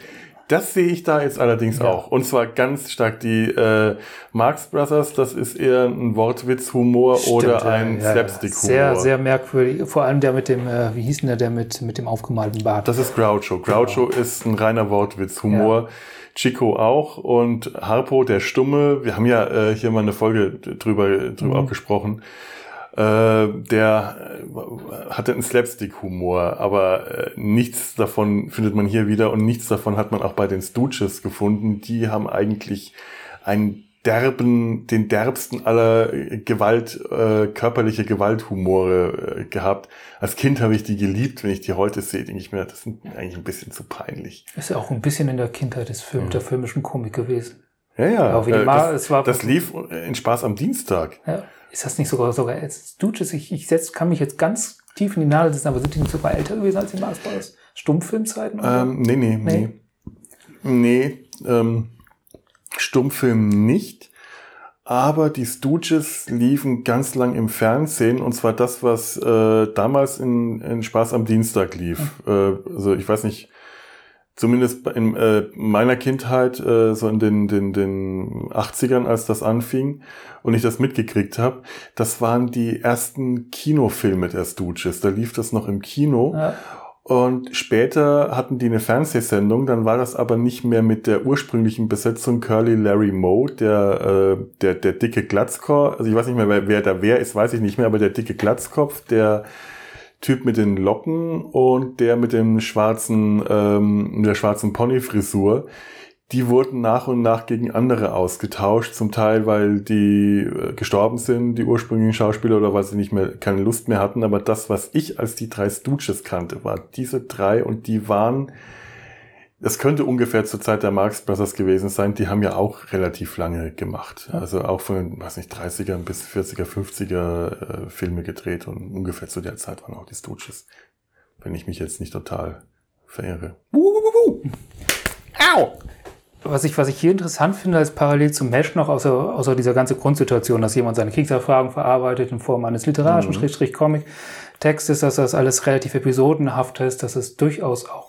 Das sehe ich da jetzt allerdings Ja. auch. Und zwar ganz stark die äh, Marx Brothers, das ist eher ein Wortwitz-Humor oder ein ja, ja. Slapstick-Humor. Sehr, sehr merkwürdig. Vor allem der mit dem, äh, wie hieß denn der, der mit, mit dem aufgemalten Bart? Das ist Groucho. Groucho ist ein reiner Wortwitz-Humor. Chico auch und Harpo, der Stumme, wir haben ja äh, hier mal eine Folge drüber, drüber Mhm. auch gesprochen, der äh, hatte einen Slapstick-Humor, aber äh, nichts davon findet man hier wieder und nichts davon hat man auch bei den Stooges gefunden. Die haben eigentlich einen derben, den derbsten aller äh, Gewalt, äh, körperliche Gewalthumore äh, gehabt. Als Kind habe ich die geliebt. Wenn ich die heute sehe, denke ich mir, das sind eigentlich ein bisschen zu peinlich. Ist ja auch ein bisschen in der Kindheit des Film, der filmischen Komik gewesen. Ja, ja. Äh, das, es war- das lief in Spaß am Dienstag. Ja. Ist das nicht sogar, sogar Stooges? Ich, ich setz, kann mich jetzt ganz tief in die Nadel setzen, aber sind die nicht sogar älter gewesen als die Marx Brothers? Stummfilmzeiten? oder? Ähm, nee, nee, nee. Nee, ähm, Stummfilm nicht. Aber die Stooges liefen ganz lang im Fernsehen und zwar das, was äh, damals in, in Spaß am Dienstag lief. Äh, also ich weiß nicht, zumindest in äh, meiner Kindheit, äh, so in den, den, den 80ern, als das anfing und ich das mitgekriegt habe, das waren die ersten Kinofilme der Stooges. Da lief das noch im Kino. Ja. Und später hatten die eine Fernsehsendung, dann war das aber nicht mehr mit der ursprünglichen Besetzung Curly Larry Moe, der, äh, der, der dicke Glatzkopf, also ich weiß nicht mehr, wer, wer da wer ist, weiß ich nicht mehr, aber der dicke Glatzkopf, der Typ mit den Locken und der mit dem schwarzen, ähm, der schwarzen Ponyfrisur, die wurden nach und nach gegen andere ausgetauscht, zum Teil, weil die äh, gestorben sind, die ursprünglichen Schauspieler, oder weil sie nicht mehr keine Lust mehr hatten. Aber das, was ich als die drei Stooges kannte, war diese drei und die waren, das könnte ungefähr zur Zeit der Marx Brothers gewesen sein, die haben ja auch relativ lange gemacht. Also auch von den, weiß nicht, 30er bis 40er, 50er äh, Filme gedreht und ungefähr zu der Zeit waren auch die Stooges. Wenn ich mich jetzt nicht total verirre. Au! Was ich, was ich hier interessant finde, als parallel zum Mesh noch, außer, außer dieser ganze Grundsituation, dass jemand seine Kriegserfahrung verarbeitet in Form eines literarischen Schrägstrich Comic-Textes, dass das alles relativ episodenhaft ist, dass es durchaus auch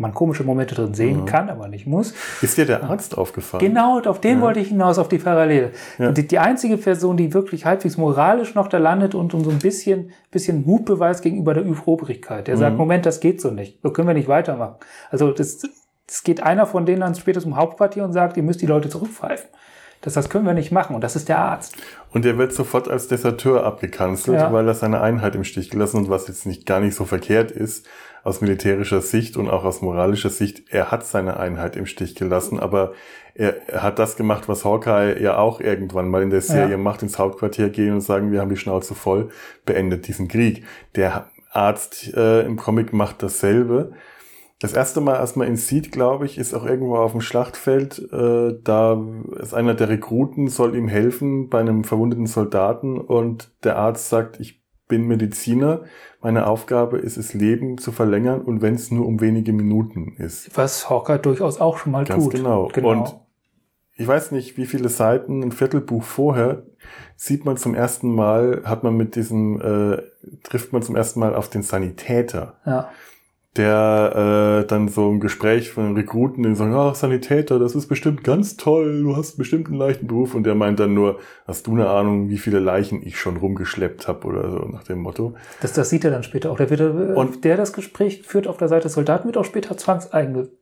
man komische Momente drin sehen kann, aber nicht muss. Ist dir der Arzt aufgefallen? Genau, auf den wollte ich hinaus, auf die Parallele. Ja. Die, die einzige Person, die wirklich halbwegs moralisch noch da landet und, und so ein bisschen, bisschen Mut beweist gegenüber der Übrobrigkeit. Der sagt, Moment, das geht so nicht. So können wir nicht weitermachen. Also das, das geht einer von denen dann später zum Hauptquartier und sagt, ihr müsst die Leute zurückpfeifen. Das, das können wir nicht machen. Und das ist der Arzt. Und der wird sofort als Deserteur abgekanzelt, Ja. weil er seine Einheit im Stich gelassen und was jetzt nicht gar nicht so verkehrt ist aus militärischer Sicht und auch aus moralischer Sicht. Er hat seine Einheit im Stich gelassen, aber er, er hat das gemacht, was Hawkeye ja auch irgendwann mal in der Serie Ja. macht, ins Hauptquartier gehen und sagen, wir haben die Schnauze voll, beendet diesen Krieg. Der Arzt äh, im Comic macht dasselbe. Das erste Mal, als man ihn sieht, glaube ich, ist auch irgendwo auf dem Schlachtfeld. Äh, da ist einer der Rekruten, soll ihm helfen bei einem verwundeten Soldaten und der Arzt sagt, ich bin Mediziner. Meine Aufgabe ist es, Leben zu verlängern und wenn es nur um wenige Minuten ist. Was Hawker durchaus auch schon mal Ganz tut. genau. Und ich weiß nicht, wie viele Seiten, ein Viertelbuch vorher, sieht man zum ersten Mal, hat man mit diesem, äh, trifft man zum ersten Mal auf den Sanitäter ja. Der äh, dann so ein Gespräch von den Rekruten, die sagen, ach, Sanitäter, das ist bestimmt ganz toll, du hast bestimmt einen leichten Beruf. Und der meint dann nur, hast du eine Ahnung, wie viele Leichen ich schon rumgeschleppt habe oder so nach dem Motto. Das, das sieht er dann später auch. Der, wird, äh, Und- der das Gespräch führt auf der Seite des Soldaten, wird auch später zwangseingespannt.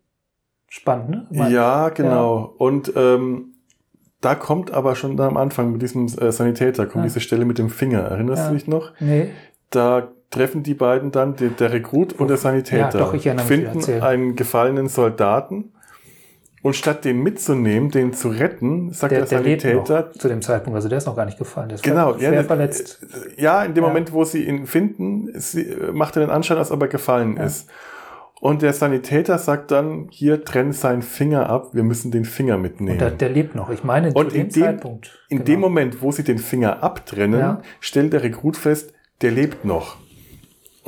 Ne? Ja, genau. Und ähm, da kommt aber schon da am Anfang mit diesem äh, Sanitäter, kommt Ja. diese Stelle mit dem Finger. Erinnerst Ja. du dich noch? Nee. Da treffen die beiden dann, der, der Rekrut und der Sanitäter, Ja, doch, ich mich, finden erzähl. einen gefallenen Soldaten und statt den mitzunehmen, den zu retten, sagt der, Der, Sanitäter, noch zu dem Zeitpunkt. Also der ist noch gar nicht gefallen. Der ist genau, schwer ja, verletzt. ja, in dem Ja. Moment, wo sie ihn finden, sie, macht er den Anschein, als ob er gefallen Ja. ist. Und der Sanitäter sagt dann, hier trenn seinen Finger ab, wir müssen den Finger mitnehmen. Und der, der lebt noch. Ich meine, Und zu dem in dem- Zeitpunkt. In genau. dem Moment, wo sie den Finger abtrennen, stellt der Rekrut fest, der lebt noch.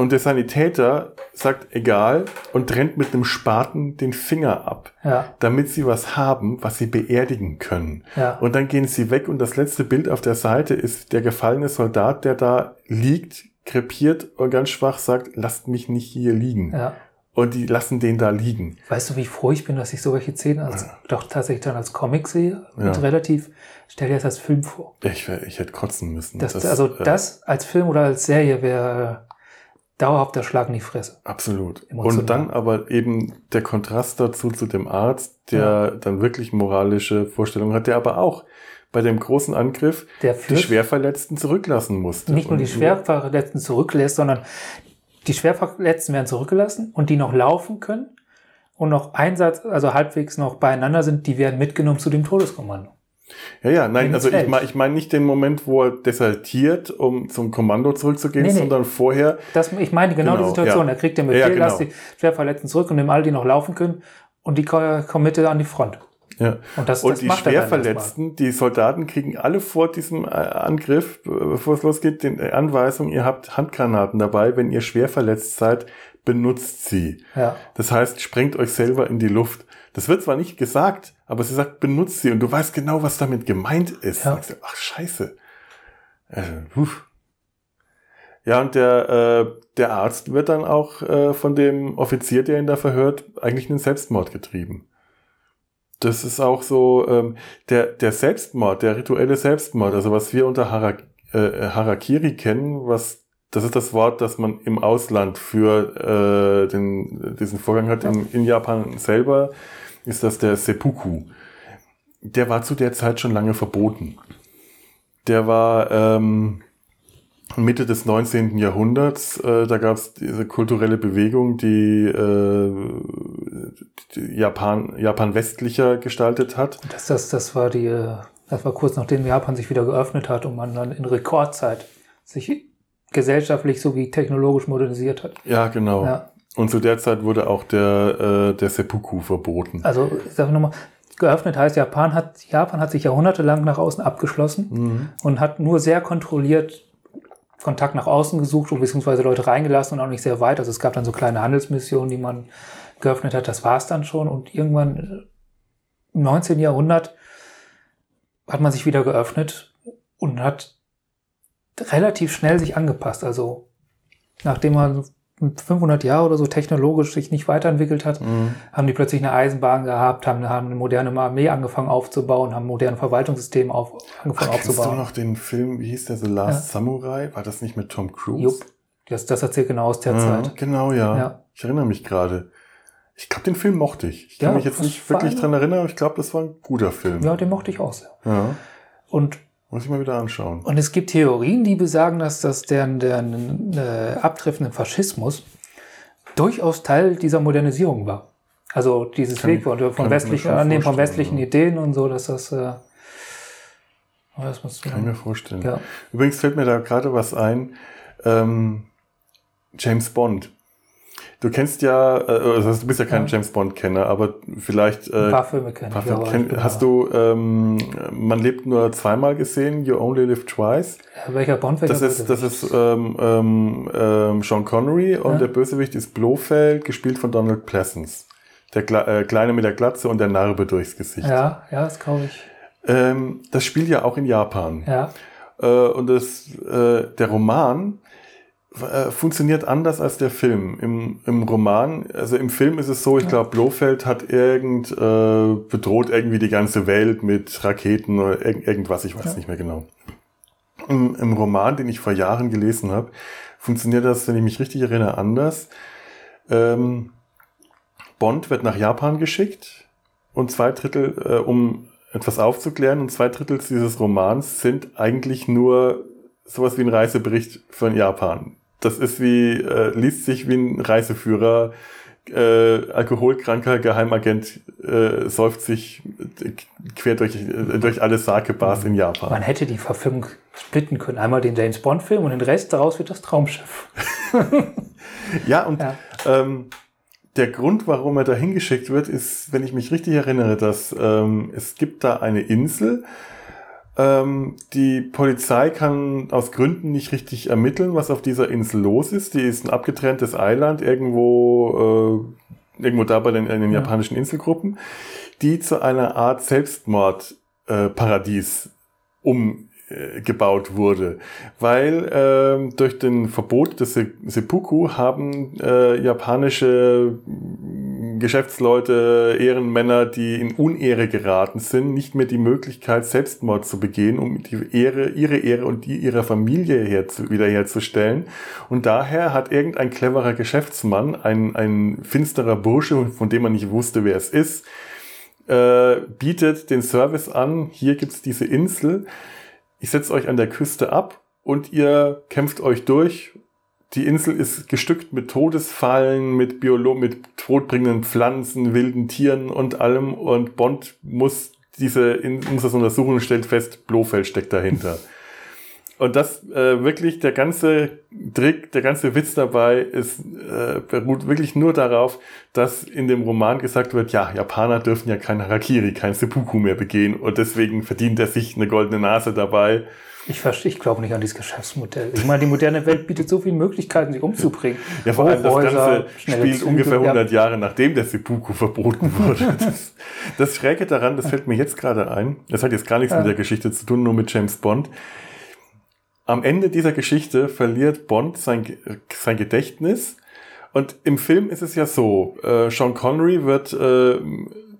Und der Sanitäter sagt, egal, und trennt mit einem Spaten den Finger ab, Ja, damit sie was haben, was sie beerdigen können. ja. Und dann gehen sie weg und das letzte Bild auf der Seite ist der gefallene Soldat, der da liegt, krepiert und ganz schwach sagt, lasst mich nicht hier liegen. ja. und die lassen den da liegen. Weißt du, wie froh ich bin, dass ich solche Szenen als, doch tatsächlich dann als Comic sehe? Und relativ, stell dir das als Film vor. Ich, ich hätte kotzen müssen. Das, also äh, das als Film oder als Serie wäre dauerhaft der Schlag in die Fresse. Absolut. Emotional. Und dann aber eben der Kontrast dazu zu dem Arzt, der dann wirklich moralische Vorstellungen hat, der aber auch bei dem großen Angriff die Schwerverletzten zurücklassen musste. nicht nur die Schwerverletzten zurücklässt, sondern die Schwerverletzten werden zurückgelassen und die noch laufen können und noch Einsatz, also halbwegs noch beieinander sind, die werden mitgenommen zu dem Todeskommando. Ja, ja, nein, also ich meine ich mein nicht den Moment, wo er desertiert, um zum Kommando zurückzugehen, Nee, nee. sondern vorher, Das, ich meine genau, Genau, die Situation. ja. Er kriegt den Ja, Befehl, genau. die Schwerverletzten zurück und nehmen alle, die noch laufen können und die ko- kommen mit an die Front. ja. Und das, Und das die er. Schwerverletzten, die Soldaten kriegen alle vor diesem äh, Angriff, äh, bevor es losgeht, die Anweisung, ihr habt Handgranaten dabei, wenn ihr schwer verletzt seid, benutzt sie. Ja. Das heißt, sprengt euch selber in die Luft. Das wird zwar nicht gesagt, aber sie sagt, benutzt sie und du weißt genau, was damit gemeint ist. Ja. Du, ach scheiße. Huf. Ja, und der, äh, der Arzt wird dann auch äh, von dem Offizier, der ihn da verhört, eigentlich in den Selbstmord getrieben. Das ist auch so, ähm, der, der Selbstmord, der rituelle Selbstmord, also was wir unter Hara, äh, Harakiri kennen, was das ist das Wort, das man im Ausland für äh, den, diesen Vorgang hat. In, in Japan selber ist das der Seppuku. Der war zu der Zeit schon lange verboten. Der war ähm, Mitte des 19. Jahrhunderts. Äh, da gab es diese kulturelle Bewegung, die, äh, die Japan, Japan westlicher gestaltet hat. Das, das, das war die, äh, das war kurz nachdem Japan sich wieder geöffnet hat und man dann in Rekordzeit sich gesellschaftlich sowie technologisch modernisiert hat. Ja, genau. Ja. Und zu der Zeit wurde auch der, äh, der Seppuku verboten. Also, ich sage nochmal, geöffnet heißt, Japan hat, Japan hat sich jahrhundertelang nach außen abgeschlossen Mhm. und hat nur sehr kontrolliert Kontakt nach außen gesucht und beziehungsweise Leute reingelassen und auch nicht sehr weit. Also es gab dann so kleine Handelsmissionen, die man geöffnet hat. Das war es dann schon. Und irgendwann im 19. Jahrhundert hat man sich wieder geöffnet und hat relativ schnell sich angepasst. Also nachdem man 500 Jahre oder so technologisch sich nicht weiterentwickelt hat, Mhm. haben die plötzlich eine Eisenbahn gehabt, haben, haben eine moderne Armee angefangen aufzubauen, haben moderne Verwaltungssysteme auf, angefangen Kennst du aufzubauen. noch den Film, wie hieß der, The Last Samurai? War das nicht mit Tom Cruise? Jupp. Das, das erzählt genau aus der Ja, Zeit. genau, ja. Ja. Ich erinnere mich gerade. Ich glaube, den Film mochte ich. Ich kann Ja, mich jetzt nicht wirklich dran erinnern, aber ich glaube, das war ein guter Film. Ja, den mochte ich auch sehr. Ja, Und, muss ich mal wieder anschauen. und es gibt Theorien, die besagen, dass das der, der äh, abtreffende Faschismus durchaus Teil dieser Modernisierung war. Also dieses Kann Weg von, von westlichen, Annehmen von vorstellen, westlichen ja. Ideen und so, dass das, äh, oh, das muss, Kann ich mir vorstellen. ja. Übrigens fällt mir da gerade was ein. Ähm, James Bond. Du kennst ja, äh, also du bist ja kein Ja. James Bond-Kenner, aber vielleicht Ein äh, paar Filme kenne paar ich. Filme kenn, hast du ähm, Man lebt nur zweimal gesehen, You Only Live Twice? Ja, Welcher Bond? Das ist, das ist ähm, ähm, ähm, Sean Connery und Ja. der Bösewicht ist Blofeld, gespielt von Donald Pleasence. Der Kle äh, Kleine mit der Glatze und der Narbe durchs Gesicht. Ja, ja, das glaube ich. Ähm, das spielt ja auch in Japan. Ja, Äh, und das, äh, der Roman äh, funktioniert anders als der Film. Im, Im Roman, also im Film ist es so, ich glaube, Blofeld hat irgend, äh, bedroht irgendwie die ganze Welt mit Raketen oder irg irgendwas, ich weiß Ja. nicht mehr genau. Im, Im Roman, den ich vor Jahren gelesen habe, funktioniert das, wenn ich mich richtig erinnere, anders. Ähm, Bond wird nach Japan geschickt und zwei Drittel, äh, um etwas aufzuklären, und zwei Drittel dieses Romans sind eigentlich nur sowas wie ein Reisebericht von Japan. Das ist wie, äh, liest sich wie ein Reiseführer, äh, alkoholkranker Geheimagent äh, säuft sich äh, quer durch, äh, durch alle Sake-Bars in Japan. man hätte die Verfilmung splitten können. Einmal den James Bond-Film und den Rest daraus wird das Traumschiff. Ja, und Ja. Ähm, der Grund, warum er da hingeschickt wird, ist, wenn ich mich richtig erinnere, dass ähm, es gibt da eine Insel. Ähm, die Polizei kann aus Gründen nicht richtig ermitteln, was auf dieser Insel los ist. Die ist ein abgetrenntes Eiland irgendwo, äh, irgendwo da bei den, in den Ja. japanischen Inselgruppen, die zu einer Art Selbstmordparadies äh, um gebaut wurde, weil äh, durch den Verbot des Se Seppuku haben äh, japanische Geschäftsleute, Ehrenmänner, die in Unehre geraten sind, nicht mehr die Möglichkeit, Selbstmord zu begehen, um die Ehre, ihre Ehre und die ihrer Familie herzu, wiederherzustellen. Und daher hat irgendein cleverer Geschäftsmann, ein, ein finsterer Bursche, von dem man nicht wusste, wer es ist, äh, bietet den Service an, hier gibt's diese Insel, ich setze euch an der Küste ab und ihr kämpft euch durch. Die Insel ist gestückt mit Todesfallen, mit Biolo mit todbringenden Pflanzen, wilden Tieren und allem. Und Bond muss diese Insel untersuchen und stellt fest, Blofeld steckt dahinter. Und das äh, wirklich, der ganze Trick, der ganze Witz dabei ist, äh, beruht wirklich nur darauf, dass in dem Roman gesagt wird, ja, Japaner dürfen ja kein Harakiri, kein Seppuku mehr begehen und deswegen verdient er sich eine goldene Nase dabei. Ich verstehe, ich glaube nicht an dieses Geschäftsmodell. Ich meine, die moderne Welt bietet so viele Möglichkeiten, sich umzubringen. Ja, vor allem das Ganze spielt Züge, ungefähr 100 ja. Jahre, nachdem der Seppuku verboten wurde. Das, das Schräge daran, das fällt mir jetzt gerade ein, das hat jetzt gar nichts ja. mit der Geschichte zu tun, nur mit James Bond am Ende dieser Geschichte verliert Bond sein, sein Gedächtnis. Und im Film ist es ja so, äh, Sean Connery wird äh,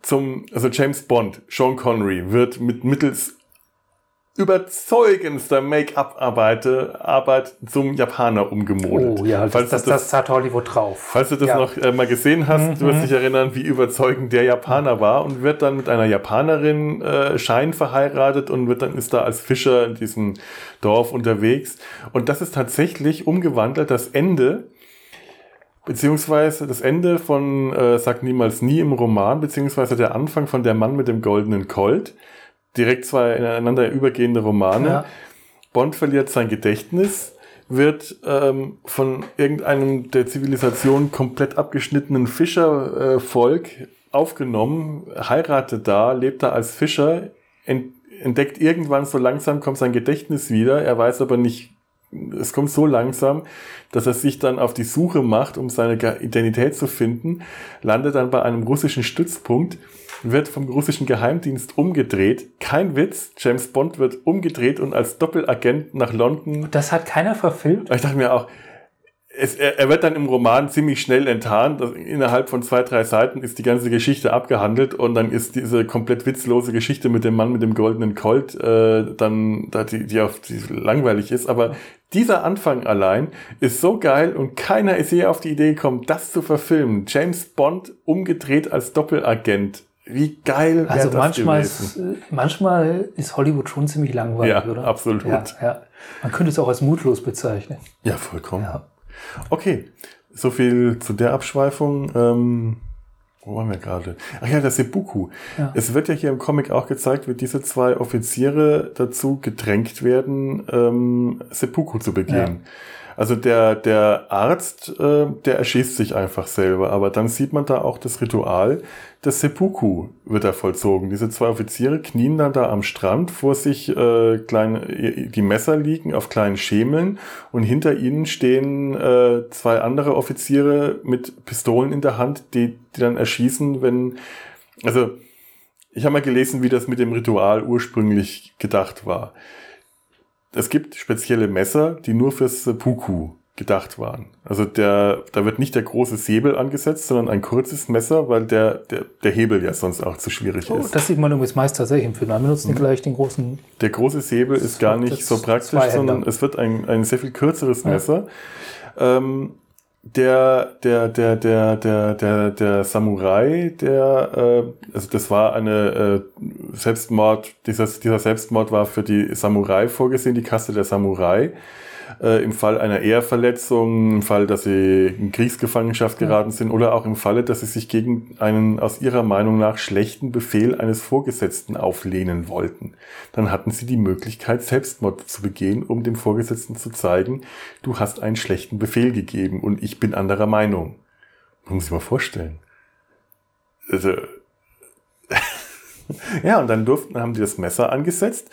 zum, also James Bond, Sean Connery, wird mit mittels überzeugendster Make-up-Arbeit Arbeit zum Japaner umgemodelt. Oh ja, falls das, das, das, hat Hollywood drauf. Falls du das ja. noch äh, mal gesehen hast, mhm. du wirst mhm. dich erinnern, wie überzeugend der Japaner war und wird dann mit einer Japanerin äh, Schein verheiratet und wird dann ist da als Fischer in diesem Dorf unterwegs. Und das ist tatsächlich umgewandelt das Ende beziehungsweise das Ende von äh, Sag niemals nie im Roman, beziehungsweise der Anfang von Der Mann mit dem goldenen Colt direkt zwei ineinander übergehende Romane. Ja. Bond verliert sein Gedächtnis, wird ähm, von irgendeinem der Zivilisation komplett abgeschnittenen Fischervolk äh, aufgenommen, heiratet da, lebt da als Fischer, entdeckt irgendwann so langsam, kommt sein Gedächtnis wieder, er weiß aber nicht, es kommt so langsam, dass er sich dann auf die Suche macht, um seine Identität zu finden, landet dann bei einem russischen Stützpunkt, wird vom russischen Geheimdienst umgedreht. Kein Witz, James Bond wird umgedreht und als Doppelagent nach London. Das hat keiner verfilmt. Ich dachte mir auch, es, er, er, wird dann im Roman ziemlich schnell enttarnt. Innerhalb von zwei, drei Seiten ist die ganze Geschichte abgehandelt und dann ist diese komplett witzlose Geschichte mit dem Mann mit dem goldenen Colt äh, dann, die, die, auf, die langweilig ist. Aber dieser Anfang allein ist so geil und keiner ist je auf die Idee gekommen, das zu verfilmen. James Bond umgedreht als Doppelagent. Wie geil Also das manchmal ist, manchmal ist Hollywood schon ziemlich langweilig, ja, oder? Absolut. Ja, ja. Man könnte es auch als mutlos bezeichnen. Ja, vollkommen. Ja. Okay, so viel zu der Abschweifung. Ähm, wo waren wir gerade? Ach ja, das Seppuku. Ja. Es wird ja hier im Comic auch gezeigt, wie diese zwei Offiziere dazu gedrängt werden, ähm, Seppuku zu begehen. Ja. Also der, der Arzt, äh, der erschießt sich einfach selber, aber dann sieht man da auch das Ritual, das Seppuku wird da vollzogen. Diese zwei Offiziere knien dann da am Strand, vor sich äh, kleine, die Messer liegen auf kleinen Schemeln und hinter ihnen stehen äh, zwei andere Offiziere mit Pistolen in der Hand, die, die dann erschießen, wenn, also ich habe mal gelesen, wie das mit dem Ritual ursprünglich gedacht war. Es gibt spezielle Messer, die nur fürs Seppuku gedacht waren. Also der, da wird nicht der große Säbel angesetzt, sondern ein kurzes Messer, weil der, der, der Hebel ja sonst auch zu schwierig oh, ist. Das sieht man übrigens meist tatsächlich im Film. Man benutzt mhm. gleich den großen. Der große Säbel ist gar nicht so praktisch, sondern es wird ein, ein sehr viel kürzeres Messer. Ja. Ähm, der, der, der, der, der, der, der Samurai, der, äh, also das war eine äh, Selbstmord, dieser, dieser Selbstmord war für die Samurai vorgesehen, die Kaste der Samurai äh, im Fall einer Ehrverletzung, im Fall, dass sie in Kriegsgefangenschaft geraten sind oder auch im Falle, dass sie sich gegen einen aus ihrer Meinung nach schlechten Befehl eines Vorgesetzten auflehnen wollten. Dann hatten sie die Möglichkeit, Selbstmord zu begehen, um dem Vorgesetzten zu zeigen, du hast einen schlechten Befehl gegeben und ich bin anderer Meinung. Muss ich mal vorstellen. Also, ja, und dann durften, haben die das Messer angesetzt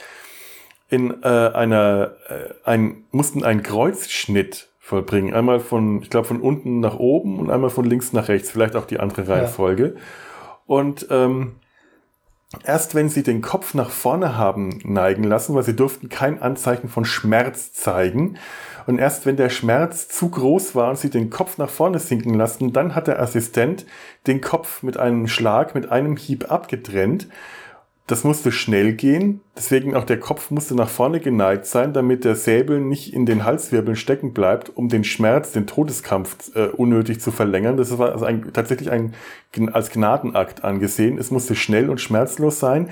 in äh, einer, äh, ein, mussten einen Kreuzschnitt vollbringen. Einmal von, ich glaube, von unten nach oben und einmal von links nach rechts, vielleicht auch die andere Reihenfolge. Ja. Und ähm, erst wenn sie den Kopf nach vorne haben neigen lassen, weil sie durften kein Anzeichen von Schmerz zeigen. Und erst wenn der Schmerz zu groß war und sie den Kopf nach vorne sinken lassen, dann hat der Assistent den Kopf mit einem Schlag, mit einem Hieb abgetrennt das musste schnell gehen, deswegen auch der Kopf musste nach vorne geneigt sein, damit der Säbel nicht in den Halswirbeln stecken bleibt, um den Schmerz, den Todeskampf äh, unnötig zu verlängern. Das war also ein, tatsächlich ein, als Gnadenakt angesehen. Es musste schnell und schmerzlos sein.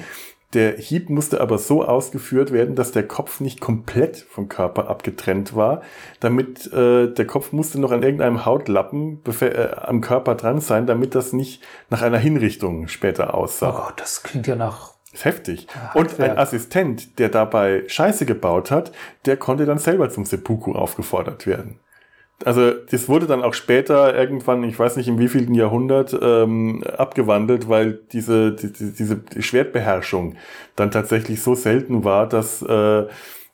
Der Hieb musste aber so ausgeführt werden, dass der Kopf nicht komplett vom Körper abgetrennt war. Damit äh, der Kopf musste noch an irgendeinem Hautlappen äh, am Körper dran sein, damit das nicht nach einer Hinrichtung später aussah. Oh Gott, das klingt ja nach heftig. Und ein Assistent, der dabei Scheiße gebaut hat, der konnte dann selber zum Seppuku aufgefordert werden. Also das wurde dann auch später irgendwann, ich weiß nicht in wievielten Jahrhundert, ähm, abgewandelt, weil diese, die, diese Schwertbeherrschung dann tatsächlich so selten war, dass äh,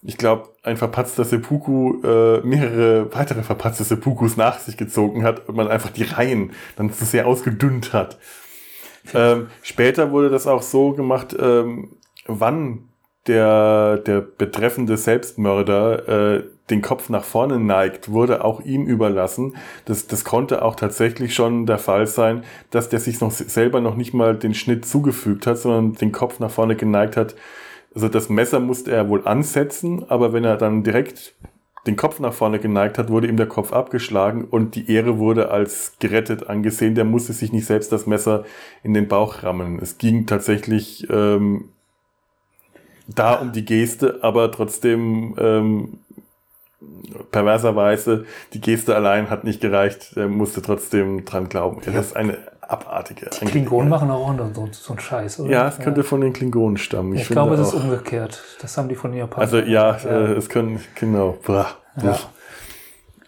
ich glaube, ein verpatzter Seppuku äh, mehrere weitere verpatzte Seppukus nach sich gezogen hat und man einfach die Reihen dann zu sehr ausgedünnt hat. Ähm, später wurde das auch so gemacht, ähm, wann der, der betreffende Selbstmörder äh, den Kopf nach vorne neigt, wurde auch ihm überlassen. Das, das konnte auch tatsächlich schon der Fall sein, dass der sich noch selber noch nicht mal den Schnitt zugefügt hat, sondern den Kopf nach vorne geneigt hat. Also das Messer musste er wohl ansetzen, aber wenn er dann direkt den Kopf nach vorne geneigt hat, wurde ihm der Kopf abgeschlagen und die Ehre wurde als gerettet angesehen. Der musste sich nicht selbst das Messer in den Bauch rammen. Es ging tatsächlich ähm, da um die Geste, aber trotzdem ähm, perverserweise, die Geste allein hat nicht gereicht. Er musste trotzdem dran glauben. Das ist eine abartige. Die Klingonen machen auch so, so einen Scheiß, oder? Ja, es könnte ja. von den Klingonen stammen. Ich, ich glaube, es ist umgekehrt. Das haben die von den Japanern. Also ja, ja. Äh, es können, genau. Ja.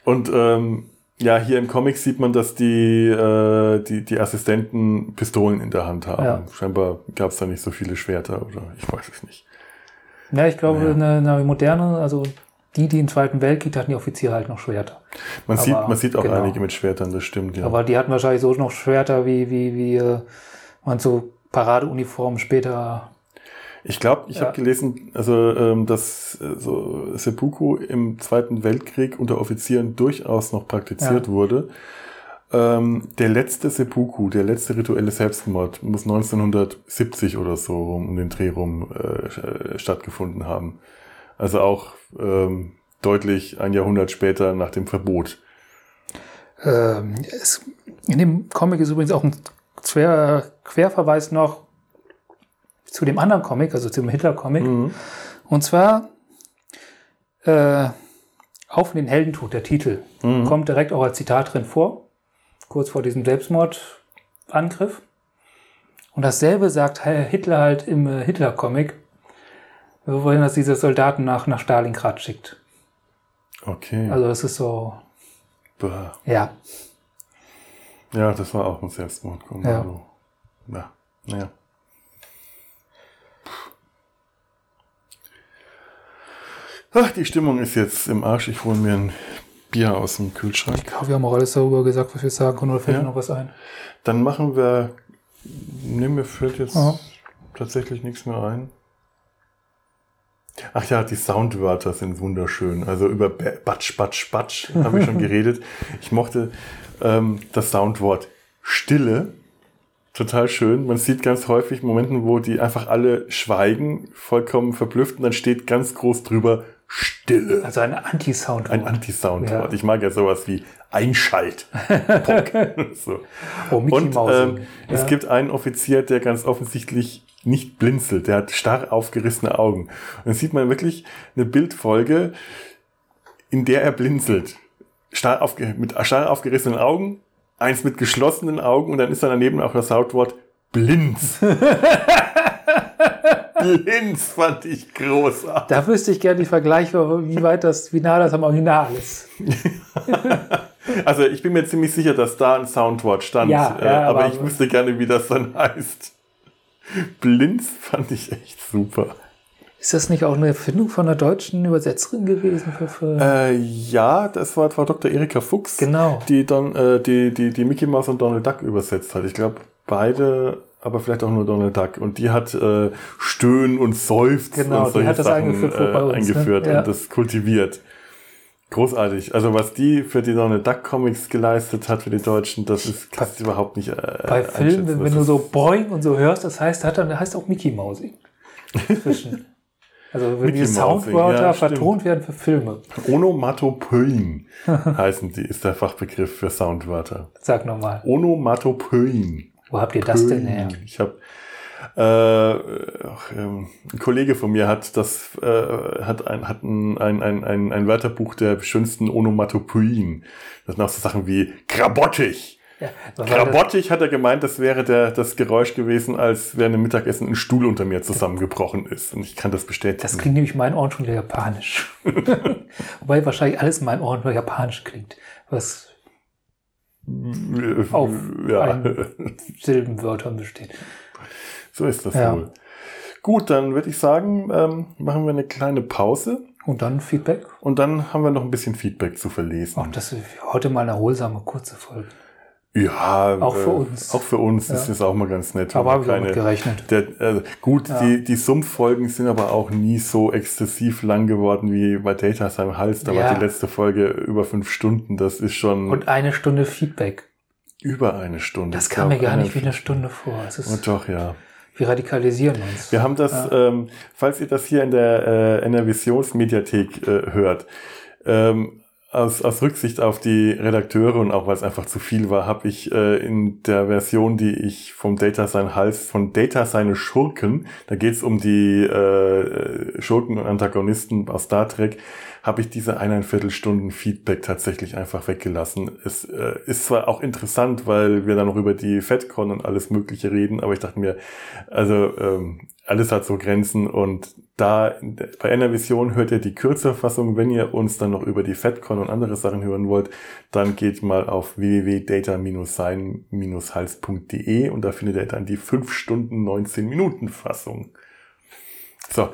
Und ähm, ja, hier im Comic sieht man, dass die, äh, die, die Assistenten Pistolen in der Hand haben. Ja. Scheinbar gab es da nicht so viele Schwerter oder ich weiß es nicht. Ja, ich glaube, naja. eine, eine moderne, also die, die im Zweiten Weltkrieg hatten, die Offiziere halt noch Schwerter. Man, aber, sieht, man sieht auch genau. einige mit Schwertern, das stimmt, ja. Aber die hatten wahrscheinlich so noch Schwerter, wie, wie, wie äh, man so Paradeuniformen später. Ich glaube, ich ja. habe gelesen, also ähm, dass äh, so Seppuku im Zweiten Weltkrieg unter Offizieren durchaus noch praktiziert ja. wurde. Ähm, der letzte Seppuku, der letzte rituelle Selbstmord, muss 1970 oder so um den Dreh rum äh, stattgefunden haben. Also auch ähm, deutlich ein Jahrhundert später nach dem Verbot. Ähm, es, in dem Comic ist übrigens auch ein Quer, Querverweis noch zu dem anderen Comic, also zum Hitler-Comic. Mhm. Und zwar äh, auf den Heldentod, der Titel, mhm. kommt direkt auch als Zitat drin vor, kurz vor diesem Selbstmordangriff. Und dasselbe sagt Hitler halt im äh, Hitler-Comic. Wir wollen, dass diese Soldaten nach, nach Stalingrad schickt. Okay. Also es ist so. Bäh. Ja. Ja, das war auch ein Selbstmordkommando. Ja. ja. Naja. Ach, die Stimmung ist jetzt im Arsch. Ich hole mir ein Bier aus dem Kühlschrank. Ich glaube, wir haben auch alles darüber gesagt, was wir sagen können. Oder fällt ja. noch was ein? Dann machen wir. Ne, mir fällt jetzt Aha. tatsächlich nichts mehr ein. Ach ja, die Soundwörter sind wunderschön. Also über Batsch, Batsch, Batsch habe ich schon geredet. Ich mochte ähm, das Soundwort Stille. Total schön. Man sieht ganz häufig Momenten, wo die einfach alle schweigen, vollkommen verblüfft und dann steht ganz groß drüber Stille. Also ein Anti-Soundwort. Ein Anti-Soundwort. Ja. Ich mag ja sowas wie Einschalt. so. Oh, Mickey und ähm, ja. es gibt einen Offizier, der ganz offensichtlich nicht blinzelt. Der hat starr aufgerissene Augen. Und dann sieht man wirklich eine Bildfolge, in der er blinzelt. Starr aufge mit starr aufgerissenen Augen, eins mit geschlossenen Augen und dann ist da daneben auch das Hautwort Blinz. Blinz fand ich großartig. Da wüsste ich gerne die Vergleiche, wie weit das, wie nah das am Original ist. also ich bin mir ziemlich sicher, dass da ein Soundwort stand, ja, ja, äh, aber, aber, ich wüsste gerne, wie das dann heißt. Blinz fand ich echt super. Ist das nicht auch eine Erfindung von einer deutschen Übersetzerin gewesen? Für, für äh, ja, das war Frau Dr. Erika Fuchs, genau. die dann äh, die, die, die Mickey Mouse und Donald Duck übersetzt hat. Ich glaube, beide aber vielleicht auch nur Donald Duck. Und die hat äh, Stöhnen und Seufzt Genau, und die solche hat das Sachen eingeführt äh, uns, ne? eingeführt Ja. und das kultiviert. Großartig. Also was die für die Donald Duck Comics geleistet hat für die Deutschen, das ist kannst du überhaupt nicht äh, Bei Filmen, wenn, wenn du so Boing und so hörst, das heißt, hat dann heißt auch Mickey Mouse. Zwischen. Also wenn die Mousing, Soundwörter ja, vertont werden für Filme. Onomatopoeien heißen die, ist der Fachbegriff für Soundwörter. Sag nochmal. Onomatopoeien. Wo habt ihr das denn her? Ich habe ein Kollege von mir hat das äh, hat ein hat ein, ein, ein, ein, Wörterbuch der schönsten Onomatopoeien. Das sind auch so Sachen wie grabottig. Ja, Grabottig hat er gemeint, das wäre der, das Geräusch gewesen, als während dem Mittagessen ein Stuhl unter mir zusammengebrochen ist. Und ich kann das bestätigen. Das klingt nämlich in meinen Ohren schon wieder japanisch. Wobei wahrscheinlich alles in meinen Ohren nur japanisch klingt. Was auf ja, Silbenwörtern besteht. So ist das Ja. wohl. Gut, dann würde ich sagen, ähm, machen wir eine kleine Pause Und dann Feedback. und dann haben wir noch ein bisschen Feedback zu verlesen. Ach, das ist heute mal eine erholsame, kurze Folge. Ja, Auch für äh, uns. Auch für uns Ja. ist es auch mal ganz nett. Aber habe ich auch mit gerechnet. der, äh, gut, Ja. die, die Sumpffolgen sind aber auch nie so exzessiv lang geworden wie bei Data seinem Hals. Da Ja. war die letzte Folge über fünf Stunden. Das ist schon Und eine Stunde Feedback. über eine Stunde. Das kam mir gar nicht wie eine- eine Stunde vor. Es ist, Und doch, ja. Wir radikalisieren uns. Wir haben das, ähm, falls ihr das hier in der äh, NRVisionsmediathek äh, hört, ähm, aus, aus Rücksicht auf die Redakteure und auch weil es einfach zu viel war, habe ich äh, in der Version, die ich vom Data sein Hals, von Data seine Schurken, da geht es um die äh, Schurken und Antagonisten aus Star Trek, habe ich diese eineinviertel Stunden Feedback tatsächlich einfach weggelassen. Es äh, ist zwar auch interessant, weil wir dann noch über die FedCon und alles Mögliche reden, aber ich dachte mir, also ähm, alles hat so Grenzen und da bei NRVision hört ihr die Kürzerfassung. Wenn ihr uns dann noch über die FedCon und andere Sachen hören wollt, dann geht mal auf www.data-sein-hals.de und da findet ihr dann die 5 Stunden 19 Minuten Fassung. So,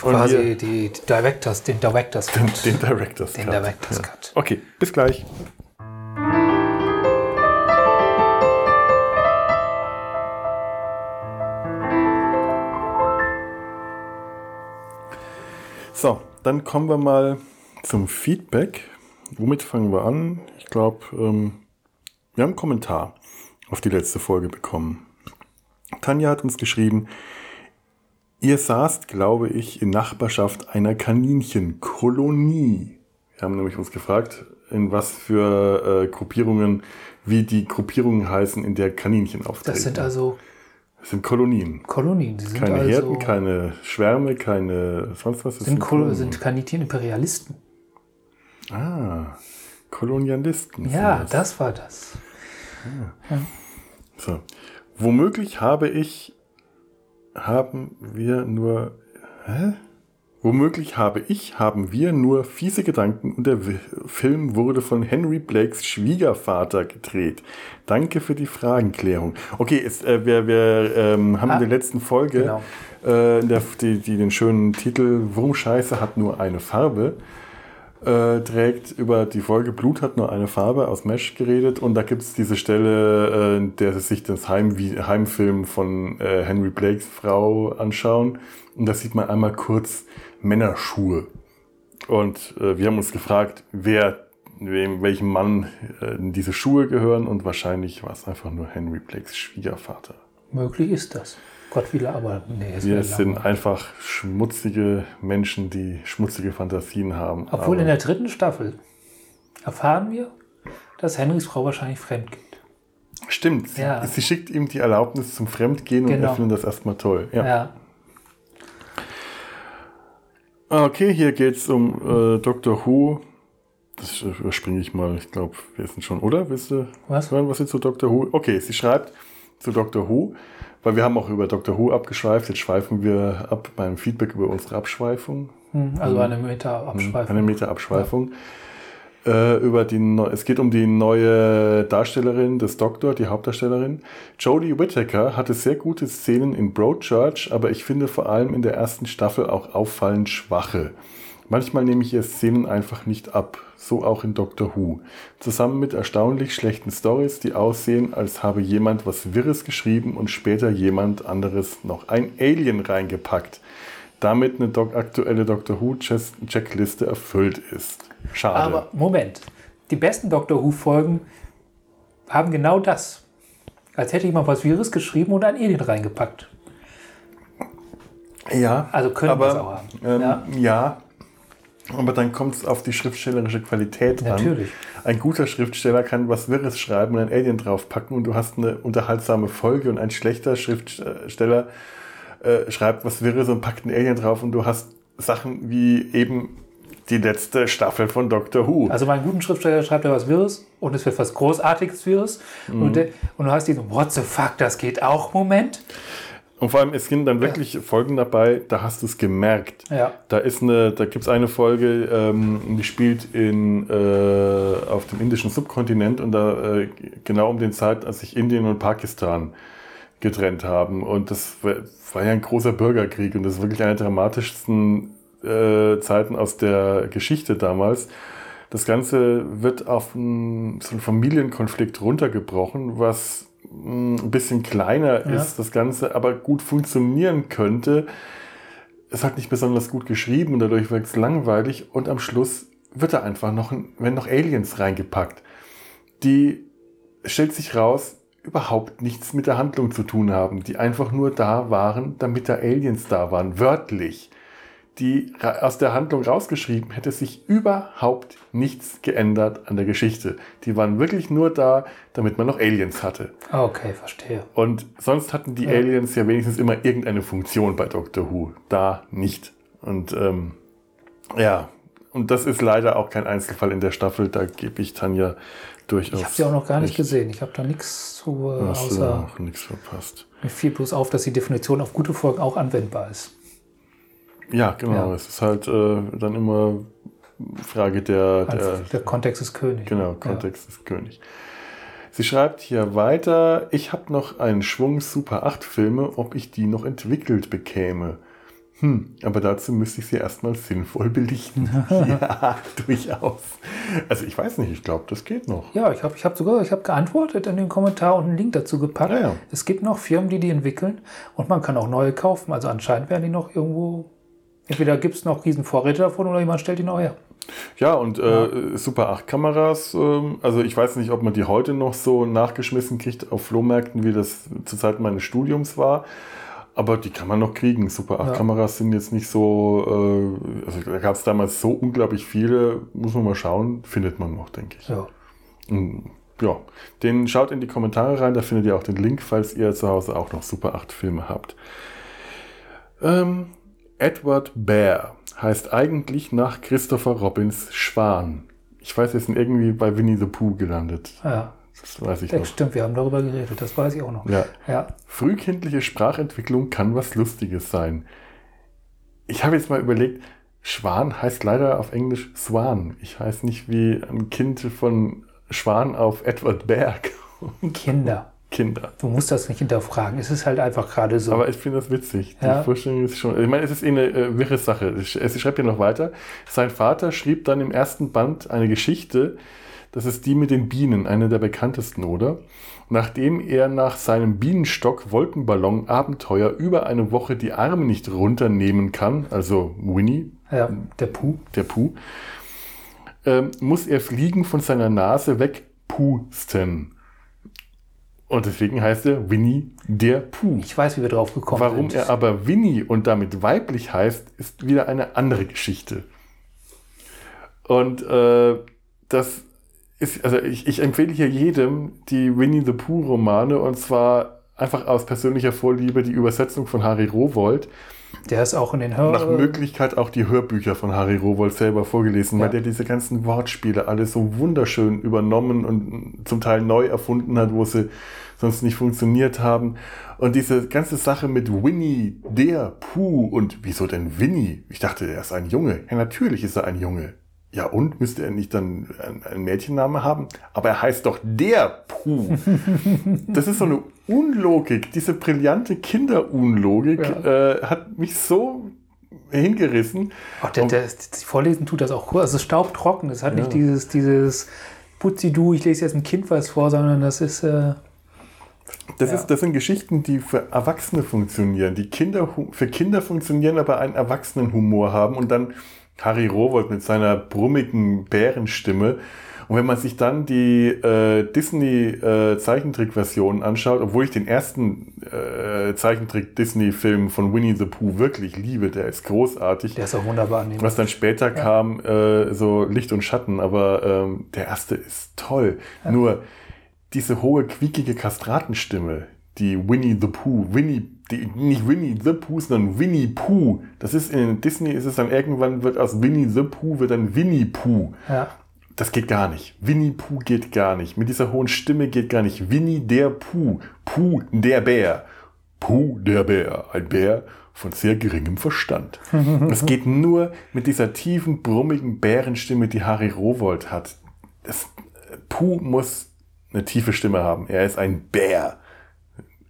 Quasi wir- die, Directors, den Directors den, Cut. den Director's Den Cut. Director's Ja. Cut. Okay, bis gleich. So, dann kommen wir mal zum Feedback. Womit fangen wir an? Ich glaube, ähm, wir haben einen Kommentar auf die letzte Folge bekommen. Tanja hat uns geschrieben, ihr saßt, glaube ich, in Nachbarschaft einer Kaninchenkolonie. Wir haben nämlich uns gefragt, in was für äh, Gruppierungen, wie die Gruppierungen heißen, in der Kaninchen auftreten. Das sind also Das sind Kolonien. Kolonien. Die sind Keine also, Herden, keine Schwärme, keine sonst was. Das sind, Kol Kolonien. sind Kaninchen-Imperialisten. ah, Kolonialisten. sind Ja, das war das. So. Womöglich habe ich, haben wir nur, hä? Womöglich habe ich, haben wir nur fiese Gedanken und der Film wurde von Henry Blakes Schwiegervater gedreht. Danke für die Fragenklärung. Okay, ist, äh, wir, wir ähm, haben Ah, in der letzten Folge, genau. äh, der, die, die den schönen Titel Wurmscheiße hat nur eine Farbe äh, trägt über die Folge Blut hat nur eine Farbe aus Mesh geredet und da gibt es diese Stelle, äh, in der sie sich das Heim Heimfilm von äh, Henry Blakes Frau anschauen und da sieht man einmal kurz Männerschuhe und äh, wir haben uns gefragt, wer wem, welchem Mann äh, diese Schuhe gehören und wahrscheinlich war es einfach nur Henry Blakes Schwiegervater. Möglich ist das. Gott will, aber nee, es Wir sind einfach schmutzige Menschen, die schmutzige Fantasien haben. Obwohl aber- in der dritten Staffel erfahren wir, dass Henrys Frau wahrscheinlich fremd geht. Stimmt. Sie, Ja. sie schickt ihm die Erlaubnis zum Fremdgehen und Genau. er findet das erstmal toll. Ja. Ja. Okay, hier geht es um äh, Dr. Who. Das überspringe ich mal. Ich glaube, wir wissen schon, oder? Willst du Was? hören, was sie zu Dr. Who? Okay, sie schreibt zu Dr. Who, weil wir haben auch über Dr. Who abgeschweift. Jetzt schweifen wir ab beim Feedback über unsere Abschweifung. Hm, Also eine Meter-Abschweifung. Eine Meter Abschweifung. Äh, über die neu es geht um die neue Darstellerin des Doktor, die Hauptdarstellerin. Jodie Whittaker hatte sehr gute Szenen in Broadchurch, aber ich finde vor allem in der ersten Staffel auch auffallend schwache. Manchmal nehme ich ihr Szenen einfach nicht ab, so auch in Doctor Who. Zusammen mit erstaunlich schlechten Stories, die aussehen, als habe jemand was Wirres geschrieben und später jemand anderes noch ein Alien reingepackt. Damit eine doc aktuelle Doctor Who Checkliste erfüllt ist. Schade. Aber Moment, die besten Doctor Who Folgen haben genau das. Als hätte jemand was Virus geschrieben und ein Alien reingepackt. Ja, Also können wir es auch aber haben. ähm, Ja. ja. aber dann kommt es auf die schriftstellerische Qualität an. Natürlich. Ein guter Schriftsteller kann was Wirres schreiben und ein Alien draufpacken und du hast eine unterhaltsame Folge und ein schlechter Schriftsteller äh, schreibt was Wirres und packt ein Alien drauf und du hast Sachen wie eben die letzte Staffel von Doctor Who. Also einem guten Schriftsteller schreibt er was Wirres und es wird was Großartiges Wirres. Mhm. Und, und du hast diesen What the fuck, das geht auch Moment. Und vor allem, es sind dann wirklich Folgen dabei, da hast du es gemerkt. Ja. Da ist eine, da gibt es eine Folge, ähm, die spielt in, äh, auf dem indischen Subkontinent und da äh, genau um den Zeit, als sich Indien und Pakistan getrennt haben. Und das war, ja ein großer Bürgerkrieg und das ist wirklich eine der dramatischsten äh, Zeiten aus der Geschichte damals. Das Ganze wird auf einen, so einen Familienkonflikt runtergebrochen, was mh, ein bisschen kleiner Ja. ist, das Ganze aber gut funktionieren könnte. Es hat nicht besonders gut geschrieben und dadurch wirkt es langweilig und am Schluss wird da einfach noch, ein, werden noch Aliens reingepackt, die, stellt sich raus, überhaupt nichts mit der Handlung zu tun haben, die einfach nur da waren, damit da Aliens da waren, wörtlich die aus der Handlung rausgeschrieben, hätte sich überhaupt nichts geändert an der Geschichte. Die waren wirklich nur da, damit man noch Aliens hatte. Okay, verstehe. Und sonst hatten die Aliens ja wenigstens immer irgendeine Funktion bei Doctor Who. Da nicht. Und ähm, ja, und das ist leider auch kein Einzelfall in der Staffel. Da gebe ich Tanja durchaus. Ich habe sie auch noch gar nicht recht. gesehen. Ich habe da nichts zu, äh, außer auch nichts verpasst. mir fiel bloß auf, dass die Definition auf gute Folgen auch anwendbar ist. Ja, genau. Ja. Es ist halt äh, dann immer Frage der, Weil der, der Kontext ist König. Genau, Kontext ist König. Sie schreibt hier weiter, ich habe noch einen Schwung Super 8 Filme, ob ich die noch entwickelt bekäme. Hm, aber dazu müsste ich sie erstmal sinnvoll belichten. ja, durchaus. Also ich weiß nicht, ich glaube, das geht noch. Ja, ich habe ich hab sogar ich hab geantwortet in den Kommentar und einen Link dazu gepackt. Ja, ja. Es gibt noch Firmen, die die entwickeln und man kann auch neue kaufen. Also anscheinend werden die noch irgendwo. Entweder gibt es noch riesen Vorräte davon oder jemand stellt die noch her. Ja, und Äh, Super 8 Kameras, ähm, also ich weiß nicht, ob man die heute noch so nachgeschmissen kriegt auf Flohmärkten, wie das zu Zeiten meines Studiums war. Aber die kann man noch kriegen. Super 8 Ja. Kameras sind jetzt nicht so, äh, also da gab es damals so unglaublich viele, muss man mal schauen, findet man noch, denke ich. Ja. Mm, Ja, den schaut in die Kommentare rein, da findet ihr auch den Link, falls ihr zu Hause auch noch Super 8 Filme habt. Ähm, Edward Bear heißt eigentlich nach Christopher Robins Schwan. Ich weiß, wir sind irgendwie bei Winnie the Pooh gelandet. ja. Das weiß ich Das noch. stimmt, wir haben darüber geredet. Das weiß ich auch noch. Ja. Ja. Frühkindliche Sprachentwicklung kann was Lustiges sein. Ich habe jetzt mal überlegt, Schwan heißt leider auf Englisch Swan. Ich heiße nicht wie ein Kind von Schwan auf Edward Berg Kinder. Kinder. Du musst das nicht hinterfragen. Es ist halt einfach gerade so. Aber ich finde das witzig. Die Ja. Vorstellung ist schon. Ich meine, es ist eh eine äh, wirre Sache. Sie schreibt ja noch weiter. Sein Vater schrieb dann im ersten Band eine Geschichte. Das ist die mit den Bienen, eine der bekanntesten, oder? Nachdem er nach seinem Bienenstock-Wolkenballon-Abenteuer über eine Woche die Arme nicht runternehmen kann, also Winnie, ja, der Puh. der Puh, ähm, muss er Fliegen von seiner Nase wegpusten. Und deswegen heißt er Winnie der Puh. Ich weiß, wie wir drauf gekommen Warum sind. er aber Winnie und damit weiblich heißt, ist wieder eine andere Geschichte. Und äh, das ist, also ich, ich empfehle hier jedem die Winnie the Pooh Romane und zwar einfach aus persönlicher Vorliebe die Übersetzung von Harry Rowold. Der ist auch in den Hör Nach Möglichkeit auch die Hörbücher von Harry Rowold selber vorgelesen, Ja. weil der diese ganzen Wortspiele alle so wunderschön übernommen und zum Teil neu erfunden hat, wo sie sonst nicht funktioniert haben. Und diese ganze Sache mit Winnie, der Puh und wieso denn Winnie? Ich dachte, er ist ein Junge. Ja, natürlich ist er ein Junge. Ja, und müsste er nicht dann ein- einen Mädchenname haben? Aber er heißt doch der Puh. Das ist so eine Unlogik, diese brillante Kinderunlogik Ja. äh, hat mich so hingerissen. Ach, der, der, die Vorlesen tut das auch cool. Also staubtrocken. Es hat Ja. nicht dieses, dieses Putzi-Du, ich lese jetzt ein Kind was vor, sondern das ist. Äh, Das, Ja. ist, das sind Geschichten, die für Erwachsene funktionieren, die Kinder, für Kinder funktionieren, aber einen Erwachsenenhumor haben und dann Harry Rowold mit seiner brummigen Bärenstimme. Und wenn man sich dann die äh, Disney-Zeichentrick-Version anschaut, obwohl ich den ersten äh, Zeichentrick-Disney-Film von Winnie the Pooh wirklich liebe, der ist großartig. der ist auch wunderbar annehmen. Was dann später kam, äh, so Licht und Schatten, aber ähm, der erste ist toll. Nur diese hohe, quiekige Kastratenstimme, die Winnie the Pooh, Winnie, die, nicht Winnie the Pooh, sondern Winnie Pooh. Das ist in Disney ist es dann irgendwann wird aus Winnie the Pooh wird dann Winnie Pooh. Ja. Das geht gar nicht. Winnie Pooh geht gar nicht. Mit dieser hohen Stimme geht gar nicht. Winnie der Pooh. Pooh der Bär. Pooh der Bär. Ein Bär von sehr geringem Verstand. Das geht nur mit dieser tiefen, brummigen Bärenstimme, die Harry Rowold hat. Das, Pooh muss eine tiefe Stimme haben. Er ist ein Bär.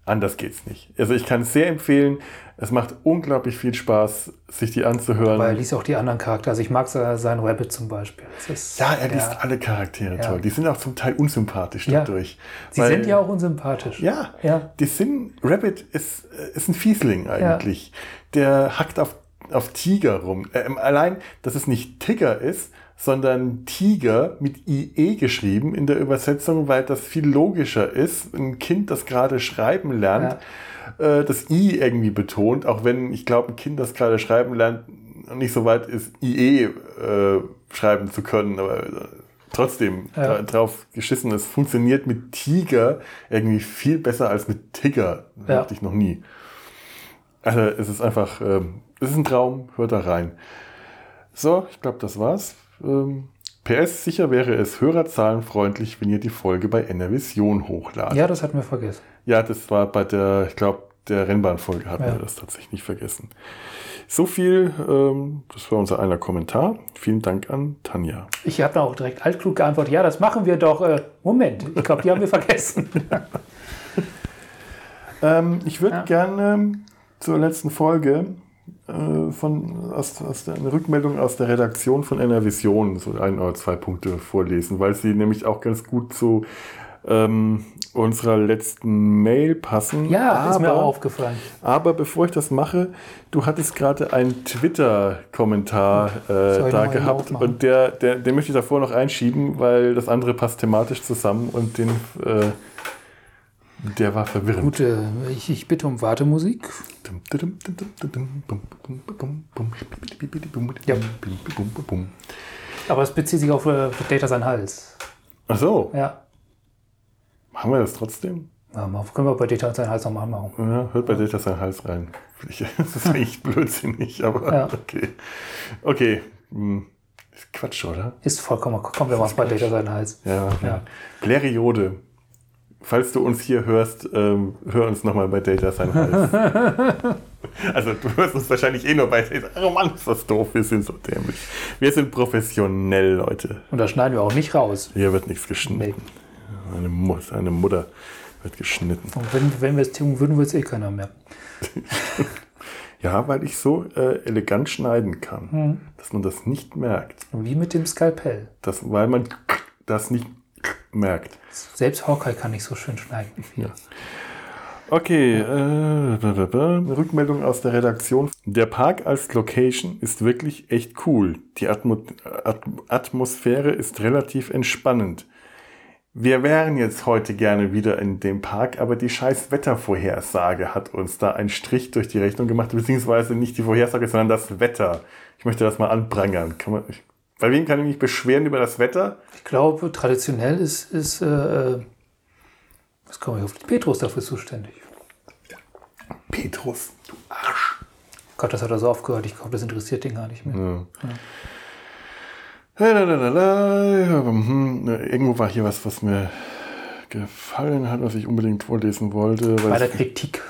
Anders geht's nicht. Also ich kann es sehr empfehlen. Es macht unglaublich viel Spaß, sich die anzuhören. Weil er liest auch die anderen Charaktere. Also ich mag se- seinen Rabbit zum Beispiel. Ist, Ja, er liest alle Charaktere Ja. toll. Die sind auch zum Teil unsympathisch Ja. dadurch. Sie Weil- sind ja auch unsympathisch. Ja, Ja. die sind, Rabbit ist, äh, ist ein Fiesling eigentlich. Der hackt auf, auf Tiger rum. Ähm, allein, dass es nicht Tigger ist, sondern Tiger mit IE geschrieben in der Übersetzung, weil das viel logischer ist. Ein Kind, das gerade schreiben lernt, äh, das I irgendwie betont, auch wenn ich glaube, ein Kind, das gerade schreiben lernt, nicht so weit ist, IE äh, schreiben zu können, aber äh, trotzdem Ja. dra- drauf geschissen. Es funktioniert mit Tiger irgendwie viel besser als mit Tigger. Ja. Hatte ich noch nie. Also es ist einfach, ähm, es ist ein Traum, hört da rein. So, ich glaube, das war's. Ähm, PS, sicher wäre es hörerzahlenfreundlich, wenn ihr die Folge bei Enervision hochladet. Ja, das hatten wir vergessen. Ja, das war bei der, ich glaube, der Rennbahnfolge hatten Ja. wir das tatsächlich vergessen. So viel, ähm, das war unser einer Kommentar. Vielen Dank an Tanja. Ich habe da auch direkt altklug geantwortet, ja, das machen wir doch. Äh, Moment, ich glaube, die haben wir vergessen. Ähm, ich würde Ja. gerne zur letzten Folge von, aus, aus der, eine Rückmeldung aus der Redaktion von Enervision, so ein oder zwei Punkte vorlesen, weil sie nämlich auch ganz gut zu ähm, unserer letzten Mail passen. Ja, ist mir Aber- auch aufgefallen. Aber bevor ich das mache, du hattest gerade einen Twitter-Kommentar äh, da gehabt und der, der, den möchte ich davor noch einschieben, weil das andere passt thematisch zusammen und den, äh, der war verwirrend. Gut, äh, ich, ich bitte um Wartemusik. Ja. Aber es bezieht sich auf äh, Data sein Hals. Ach so, Ja. machen wir das trotzdem? ja können wir bei Data sein Hals nochmal machen. Ja, hört bei Data seinen Hals rein. Das ist eigentlich blödsinnig, aber Ja. okay. Okay, hm, ist Quatsch, oder? Ist vollkommen, komm, wir machen bei Data sein Hals. Ja, ja. Ja. Falls du uns hier hörst, ähm, hör uns nochmal bei Data sein Hals. also du hörst uns wahrscheinlich eh nur bei Data. Oh Mann, ist das doof, wir sind so dämlich. Wir sind professionell, Leute. Und da schneiden wir auch nicht raus. Hier wird nichts geschnitten. Eine, Mu eine Mutter wird geschnitten. Und wenn, wenn wir es tun würden, würde es eh keiner merken. Ja, weil ich so äh, elegant schneiden kann, Hm. dass man das nicht merkt. Wie mit dem Skalpell. Das, weil man das nicht merkt. Selbst Hawkeye kann nicht so schön schneiden. Ja. Okay, äh, da, da, da. Eine Rückmeldung aus der Redaktion. Der Park als Location ist wirklich echt cool. Die Atmo At Atmosphäre ist relativ entspannend. Wir wären jetzt heute gerne wieder in dem Park, aber die scheiß Wettervorhersage hat uns da einen Strich durch die Rechnung gemacht, beziehungsweise nicht die Vorhersage, sondern das Wetter. Ich möchte das mal anprangern. Kann man, ich, bei wem kann ich mich beschweren über das Wetter? Ich glaube, traditionell ist, ist äh, äh, was komme ich auf? Petrus dafür zuständig. Petrus, du Arsch. Gott, das hat er so aufgehört. Ich glaube, das interessiert den gar nicht mehr. Lalalala, hm, Irgendwo war hier was, was mir gefallen hat, was ich unbedingt vorlesen wollte. Bei der Kritik.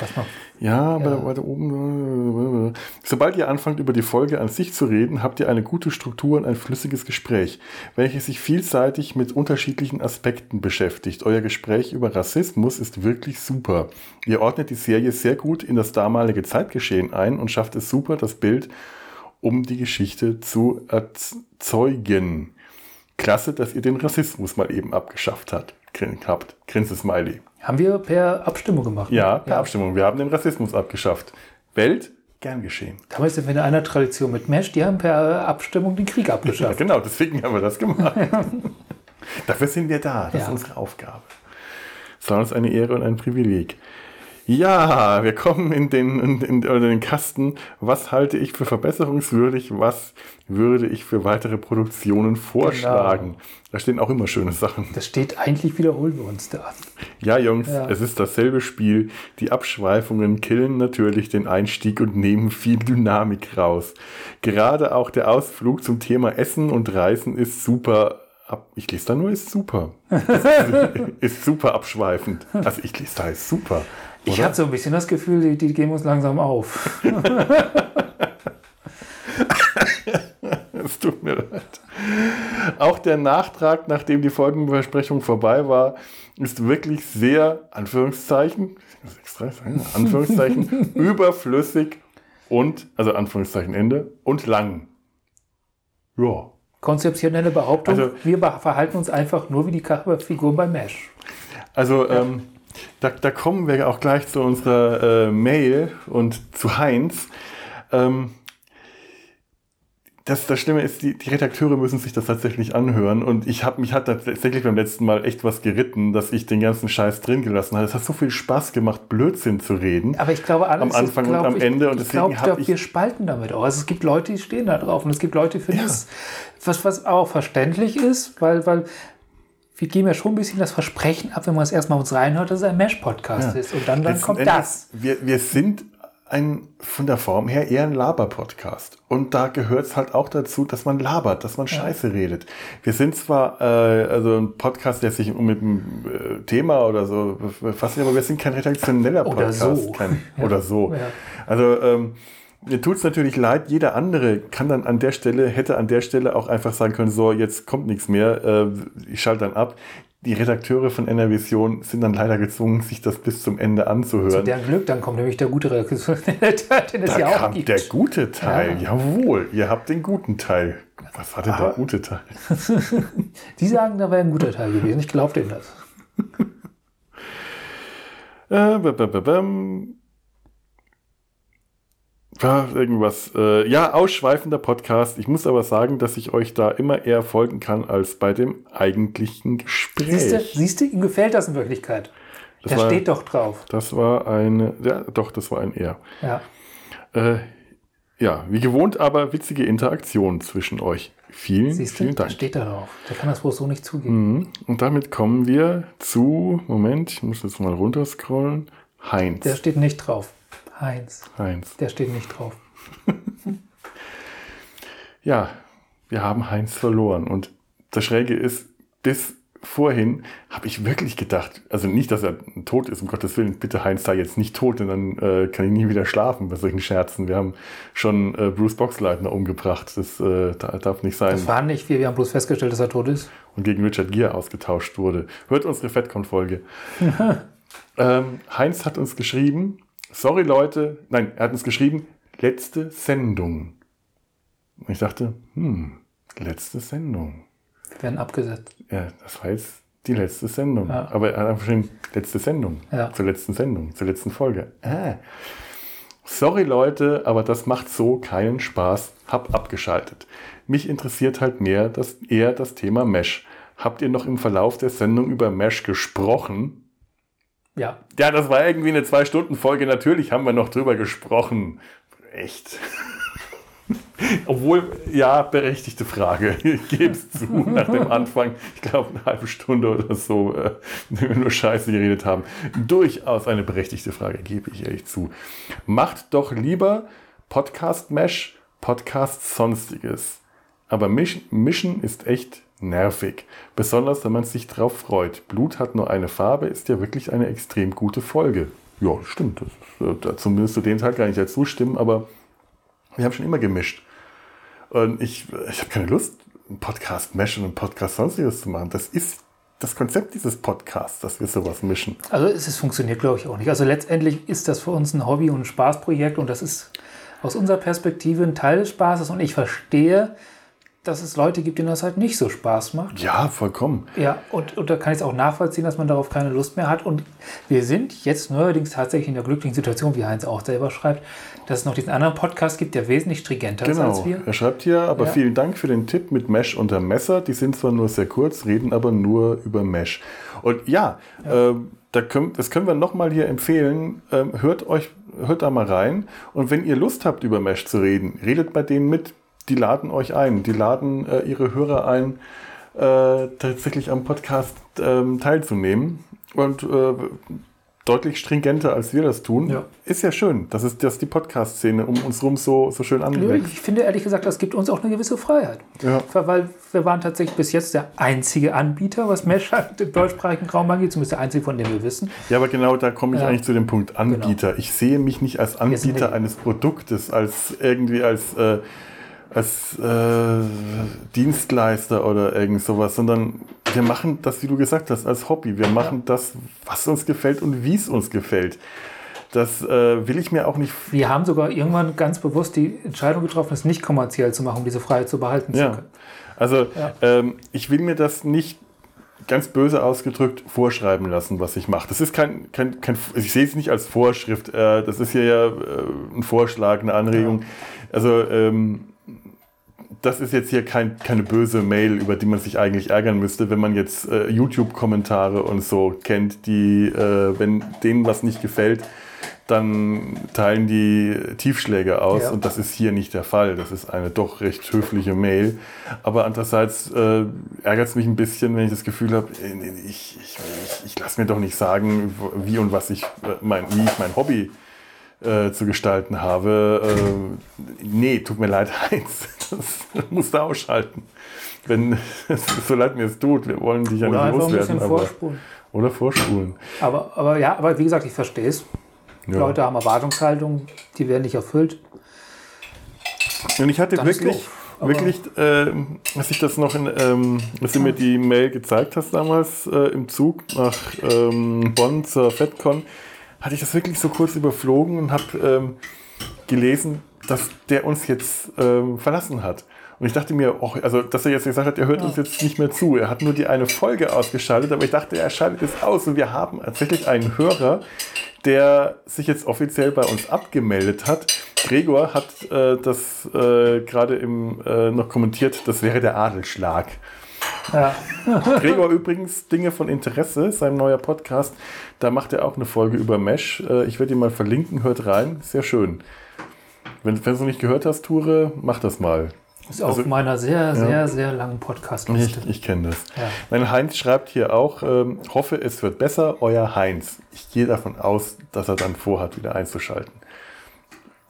Lass mal. Ja, aber weiter oben. Sobald ihr anfangt, über die Folge an sich zu reden, habt ihr eine gute Struktur und ein flüssiges Gespräch, welches sich vielseitig mit unterschiedlichen Aspekten beschäftigt. Euer Gespräch über Rassismus ist wirklich super. Ihr ordnet die Serie sehr gut in das damalige Zeitgeschehen ein und schafft es super, das Bild um die Geschichte zu erzeugen. Klasse, dass ihr den Rassismus mal eben abgeschafft habt. Grin habt. Grinse Smiley. Haben wir per Abstimmung gemacht? Ja, per Abstimmung. Wir haben den Rassismus abgeschafft. Welt, gern geschehen. Damals sind wir in einer Tradition mit Mesh, die haben per Abstimmung den Krieg Ja, abgeschafft. genau, deswegen haben wir das gemacht. Dafür sind wir da. Das Ja. ist unsere Aufgabe. Es war uns eine Ehre und ein Privileg. Ja, wir kommen in den, in, in, oder den Kasten. Was halte ich für verbesserungswürdig? Was würde ich für weitere Produktionen vorschlagen? Da stehen auch immer schöne Sachen. Das steht eigentlich, wiederholen wir uns da. Ja, Jungs, Ja. es ist dasselbe Spiel. Die Abschweifungen killen natürlich den Einstieg und nehmen viel Dynamik raus. Gerade auch der Ausflug zum Thema Essen und Reisen ist super. Ich lese da nur, ist super. ist, ist super abschweifend. Also ich lese da, ist super. Ich Oder? habe so ein bisschen das Gefühl, die, die gehen uns langsam auf. Es tut mir leid. Auch der Nachtrag, nachdem die Folgenbesprechung vorbei war, ist wirklich sehr, Anführungszeichen, ich extra sagen, Anführungszeichen, überflüssig und, also Anführungszeichen Ende, und lang. Ja. Konzeptionelle Behauptung, Also- wir verhalten uns einfach nur wie die Figuren bei Mesh. Also ähm, da, da kommen wir auch gleich zu unserer äh, Mail und zu Heinz. Ähm, das, das Schlimme ist, die, die Redakteure müssen sich das tatsächlich anhören und ich habe mich hat tatsächlich beim letzten Mal echt was geritten, dass ich den ganzen Scheiß drin gelassen habe. Es hat so viel Spaß gemacht, Blödsinn zu reden. Aber ich glaube, alles Am Anfang ich glaub, und am Ende und ich, deswegen ich glaube, wir spalten damit auch. Also es gibt Leute, die stehen da drauf und es gibt Leute, für die Ja. es, was, was auch verständlich ist, weil, weil wir geben ja schon ein bisschen das Versprechen ab, wenn man es erstmal uns reinhört, dass es ein Mesh-Podcast Ja. ist. Und dann, dann Letzten kommt Endes, das. Wir, wir sind ein, von der Form her eher ein Laber-Podcast. Und da gehört es halt auch dazu, dass man labert, dass man Scheiße redet. Wir sind zwar äh, also ein Podcast, der sich mit einem äh, Thema oder so befasst, aber wir sind kein redaktioneller Oder Podcast. so. Kein, Ja. Oder so. Ja. Also ähm, mir tut es natürlich leid, jeder andere kann dann an der Stelle, hätte an der Stelle auch einfach sagen können, so, jetzt kommt nichts mehr, äh, ich schalte dann ab. Die Redakteure von NRVision sind dann leider gezwungen, sich das bis zum Ende anzuhören. Deren Glück, dann kommt nämlich der gute Redakteur, den es da ja auch kam gibt. der gute Teil. Ja. Jawohl, ihr habt den guten Teil. Was war denn der Aber- gute Teil? Die sagen, da wäre ein guter Teil gewesen. Ich glaube denen das. Äh, b -b -b -bam. War irgendwas. Äh, ja, ausschweifender Podcast. Ich muss aber sagen, dass ich euch da immer eher folgen kann als bei dem eigentlichen Gespräch. Siehst du, du, ihm gefällt das in Wirklichkeit. Das Der war- steht doch drauf. Das war eine. Ja, doch, das war ein Er. Ja. Äh, ja, wie gewohnt, aber witzige Interaktion zwischen euch. Vielen, Siehst du, vielen der Dank. steht da drauf. Der kann das wohl so nicht zugeben. Mhm. Und damit kommen wir zu, Moment, ich muss jetzt mal runterscrollen. Heinz. Der steht nicht drauf. Heinz, Heinz. der steht nicht drauf. Ja, wir haben Heinz verloren. Und das Schräge ist, bis vorhin habe ich wirklich gedacht, also nicht, dass er tot ist, um Gottes Willen, bitte Heinz sei jetzt nicht tot, denn dann äh, kann ich nie wieder schlafen bei solchen Scherzen. Wir haben schon äh, Bruce Boxleitner umgebracht. Das äh, da- darf nicht sein. Das waren nicht wir, wir haben bloß festgestellt, dass er tot ist. und gegen Richard Gere ausgetauscht wurde. Hört unsere Fettcon-Folge. ähm, Heinz hat uns geschrieben, sorry Leute, nein, er hat uns geschrieben, letzte Sendung. Und ich dachte, hm, letzte Sendung. Wir werden abgesetzt. Ja, das war jetzt die letzte Sendung. Ja. Aber er hat einfach geschrieben, letzte Sendung. Ja. Zur letzten Sendung, zur letzten Folge. Ah. Sorry Leute, aber das macht so keinen Spaß. Hab abgeschaltet. Mich interessiert halt mehr das, eher das Thema Mesh. Habt ihr noch im Verlauf der Sendung über Mesh gesprochen? Ja. Ja, das war irgendwie eine Zwei-Stunden-Folge. Natürlich haben wir noch drüber gesprochen. Echt. Obwohl, ja, berechtigte Frage. Ich gebe es zu, nach dem Anfang, ich glaube, eine halbe Stunde oder so, äh, nur Scheiße geredet haben. Durchaus eine berechtigte Frage, gebe ich ehrlich zu. Macht doch lieber Podcast Mesh, Podcast Sonstiges. Aber Mischen ist echt nervig. Besonders, wenn man sich drauf freut. Blut hat nur eine Farbe, ist ja wirklich eine extrem gute Folge. Ja, stimmt. Das, äh, zumindest zu dem Teil kann ich ja zustimmen, aber wir haben schon immer gemischt. Und ich, ich habe keine Lust, einen Podcast Mesh und einen Podcast sonstiges zu machen. Das ist das Konzept dieses Podcasts, dass wir sowas mischen. Also es ist, funktioniert, glaube ich, auch nicht. Also letztendlich ist das für uns ein Hobby und ein Spaßprojekt und das ist aus unserer Perspektive ein Teil des Spaßes und ich verstehe, dass es Leute gibt, denen das halt nicht so Spaß macht. Ja, vollkommen. Ja, und, und da kann ich es auch nachvollziehen, dass man darauf keine Lust mehr hat. Und wir sind jetzt neuerdings tatsächlich in der glücklichen Situation, wie Heinz auch selber schreibt, dass es noch diesen anderen Podcast gibt, der wesentlich stringenter genau. ist als wir. Er schreibt hier, aber Ja. vielen Dank für den Tipp mit Mesh unter Messer. Die sind zwar nur sehr kurz, reden aber nur über Mesh. Und ja, ähm, da können, das können wir nochmal hier empfehlen. Ähm, hört euch, hört da mal rein. Und wenn ihr Lust habt, über Mesh zu reden, redet bei denen mit. Die laden euch ein. Die laden äh, ihre Hörer ein, äh, tatsächlich am Podcast ähm, teilzunehmen. Und äh, deutlich stringenter, als wir das tun. Ja. Ist ja schön, dass, es, dass die Podcast-Szene um uns rum so, so schön anwächst. Ich finde ehrlich gesagt, das gibt uns auch eine gewisse Freiheit. Ja. Weil wir waren tatsächlich bis jetzt der einzige Anbieter, was Mesh halt im deutschsprachigen Raum angeht, zumindest der einzige, von dem wir wissen. Ja, aber genau da komme ich Ja. eigentlich zu dem Punkt Anbieter. Ich sehe mich nicht als Anbieter eines Produktes, als irgendwie als, äh, als äh, Dienstleister oder irgend sowas, sondern wir machen das, wie du gesagt hast, als Hobby. Wir machen das, was uns gefällt und wie es uns gefällt. Das äh, will ich mir auch nicht. Wir haben sogar irgendwann ganz bewusst die Entscheidung getroffen, es nicht kommerziell zu machen, um diese Freiheit zu behalten zu Ja. können. Also Ja. ähm, ich will mir das nicht ganz böse ausgedrückt vorschreiben lassen, was ich mache. Das ist kein, kein, kein ich sehe es nicht als Vorschrift. Äh, das ist hier ja äh, ein Vorschlag, eine Anregung. Also ähm, das ist jetzt hier kein, keine böse Mail, über die man sich eigentlich ärgern müsste, wenn man jetzt äh, YouTube-Kommentare und so kennt, die, äh, wenn denen was nicht gefällt, dann teilen die Tiefschläge aus Ja. und das ist hier nicht der Fall. Das ist eine doch recht höfliche Mail. Aber andererseits äh, ärgert es mich ein bisschen, wenn ich das Gefühl habe, äh, ich, ich, ich, ich lasse mir doch nicht sagen, wie und was ich, äh, mein, wie ich mein Hobby äh, zu gestalten habe. Äh, nee, tut mir leid, Heinz. Das musst du ausschalten. Wenn, so leid mir es tut, wir wollen dich ja nicht einfach ein loswerden. bisschen Aber, vorspulen. oder vorspulen. Aber, aber ja, aber wie gesagt, ich verstehe es. Ja. Leute haben Erwartungshaltungen, die werden nicht erfüllt. Und ich hatte Dann wirklich, wirklich, äh, als ich das noch in, ähm, als du mir die Mail gezeigt hast damals äh, im Zug nach ähm, Bonn zur FedCon, hatte ich das wirklich so kurz überflogen und habe ähm, gelesen, dass der uns jetzt ähm, verlassen hat. Und ich dachte mir, oh, also, dass er jetzt gesagt hat, er hört uns jetzt nicht mehr zu. Er hat nur die eine Folge ausgeschaltet, aber ich dachte, er schaltet es aus. Und wir haben tatsächlich einen Hörer, der sich jetzt offiziell bei uns abgemeldet hat. Gregor hat äh, das äh, gerade äh, noch kommentiert, das wäre der Adelschlag. Ja. Gregor übrigens, Dinge von Interesse, sein neuer Podcast, da macht er auch eine Folge über Mesh. Äh, ich werde ihn mal verlinken, hört rein, sehr schön. Wenn, wenn du es noch nicht gehört hast, Ture, mach das mal. Ist auf Also- meiner sehr, sehr, sehr langen Podcast-Liste. Ich, ich kenne das. Ja. Mein Heinz schreibt hier auch, ähm, hoffe, es wird besser, euer Heinz. Ich gehe davon aus, dass er dann vorhat, wieder einzuschalten.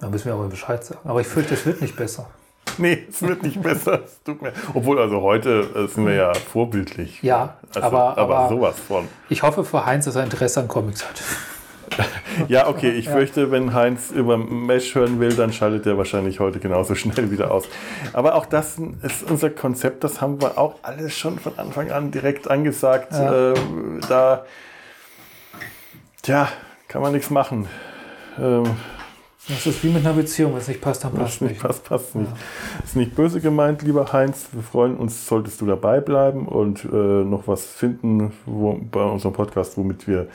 Da müssen wir aber Bescheid sagen. Aber ich fürchte, es wird nicht besser. Nee, es wird nicht besser. Es tut mir. Obwohl, also heute äh, sind wir ja vorbildlich. Ja, Also, aber, aber, aber sowas von. ich hoffe für Heinz, dass er Interesse an Comics hat. Ja, okay, ich fürchte, wenn Heinz über Mesh hören will, dann schaltet er wahrscheinlich heute genauso schnell wieder aus. Aber auch das ist unser Konzept, das haben wir auch alles schon von Anfang an direkt angesagt. Ja. Äh, da, tja, kann man nichts machen. Ähm, Das ist wie mit einer Beziehung. Wenn es nicht passt, dann passt nicht nicht. passt, passt nicht. Ist nicht böse gemeint, lieber Heinz. Wir freuen uns, solltest du dabei bleiben und äh, noch was finden wo, bei unserem Podcast, womit wir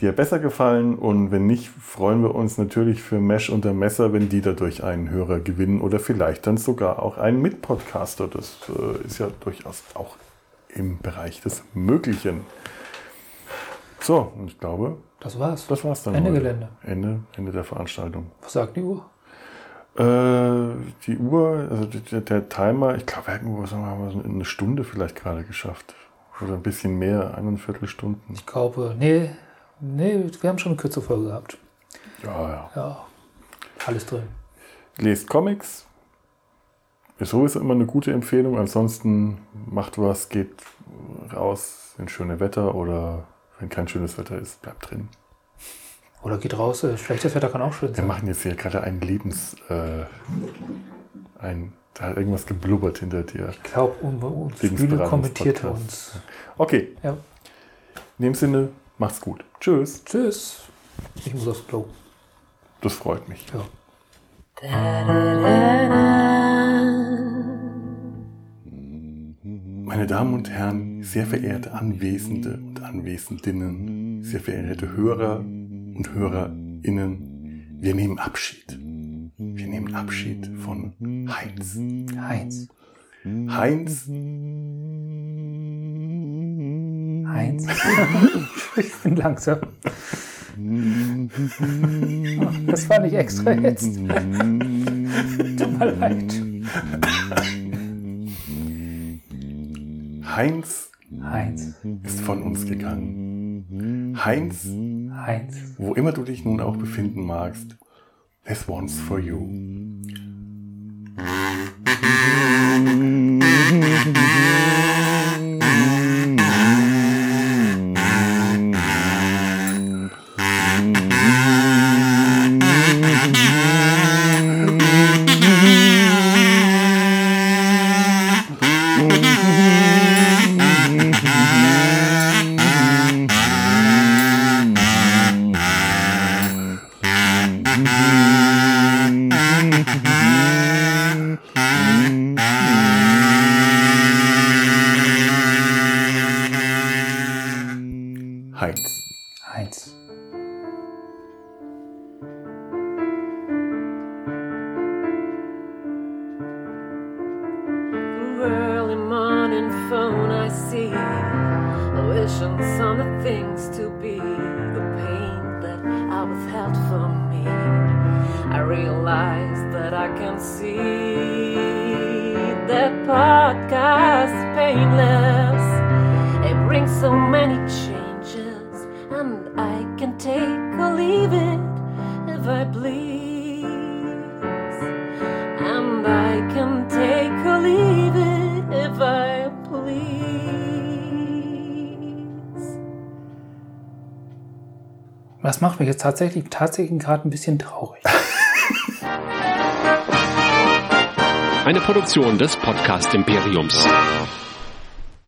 dir besser gefallen. Und wenn nicht, freuen wir uns natürlich für Mesh unter Messer, wenn die dadurch einen Hörer gewinnen oder vielleicht dann sogar auch einen Mitpodcaster. Das äh, ist ja durchaus auch im Bereich des Möglichen. So, und ich glaube, Das war's. das war's dann. Ende heute. Gelände. Ende, Ende der Veranstaltung. Was sagt die Uhr? Äh, die Uhr, also der, der Timer, ich glaube, irgendwo, sagen wir eine Stunde vielleicht gerade geschafft. Oder ein bisschen mehr, eineinviertel Stunden. Ich glaube, nee, nee, wir haben schon eine kürzere Folge gehabt. Ja, ja. Ja, alles drin. Lest Comics. Ist sowieso immer eine gute Empfehlung. Ansonsten macht was, geht raus, wenn schöne Wetter oder wenn kein schönes Wetter ist, bleibt drin. Oder geht raus, äh, schlechtes Wetter kann auch schön Wir sein. machen jetzt hier gerade einen Lebens... Äh, ein, da hat irgendwas geblubbert hinter dir. Ich glaube, uns Lebensberatungspodcast. Spüle kommentierte uns. Okay, Ja. in dem Sinne, macht's gut. Tschüss. Tschüss. Ich muss aufs Klo. Das freut mich. Ja. Meine Damen und Herren, sehr verehrte Anwesende und Anwesendinnen, sehr verehrte Hörer und Hörerinnen, wir nehmen Abschied. Wir nehmen Abschied von Heinz. Heinz. Heinz, Heinz. ich bin langsam. Das war nicht extra jetzt. Tut mir leid. Heinz Heinz. ist von uns gegangen. Heinz, Heinz. wo immer du dich nun auch befinden magst, this one's for you. Mich jetzt tatsächlich, tatsächlich gerade ein bisschen traurig. Eine Produktion des Podcast Imperiums.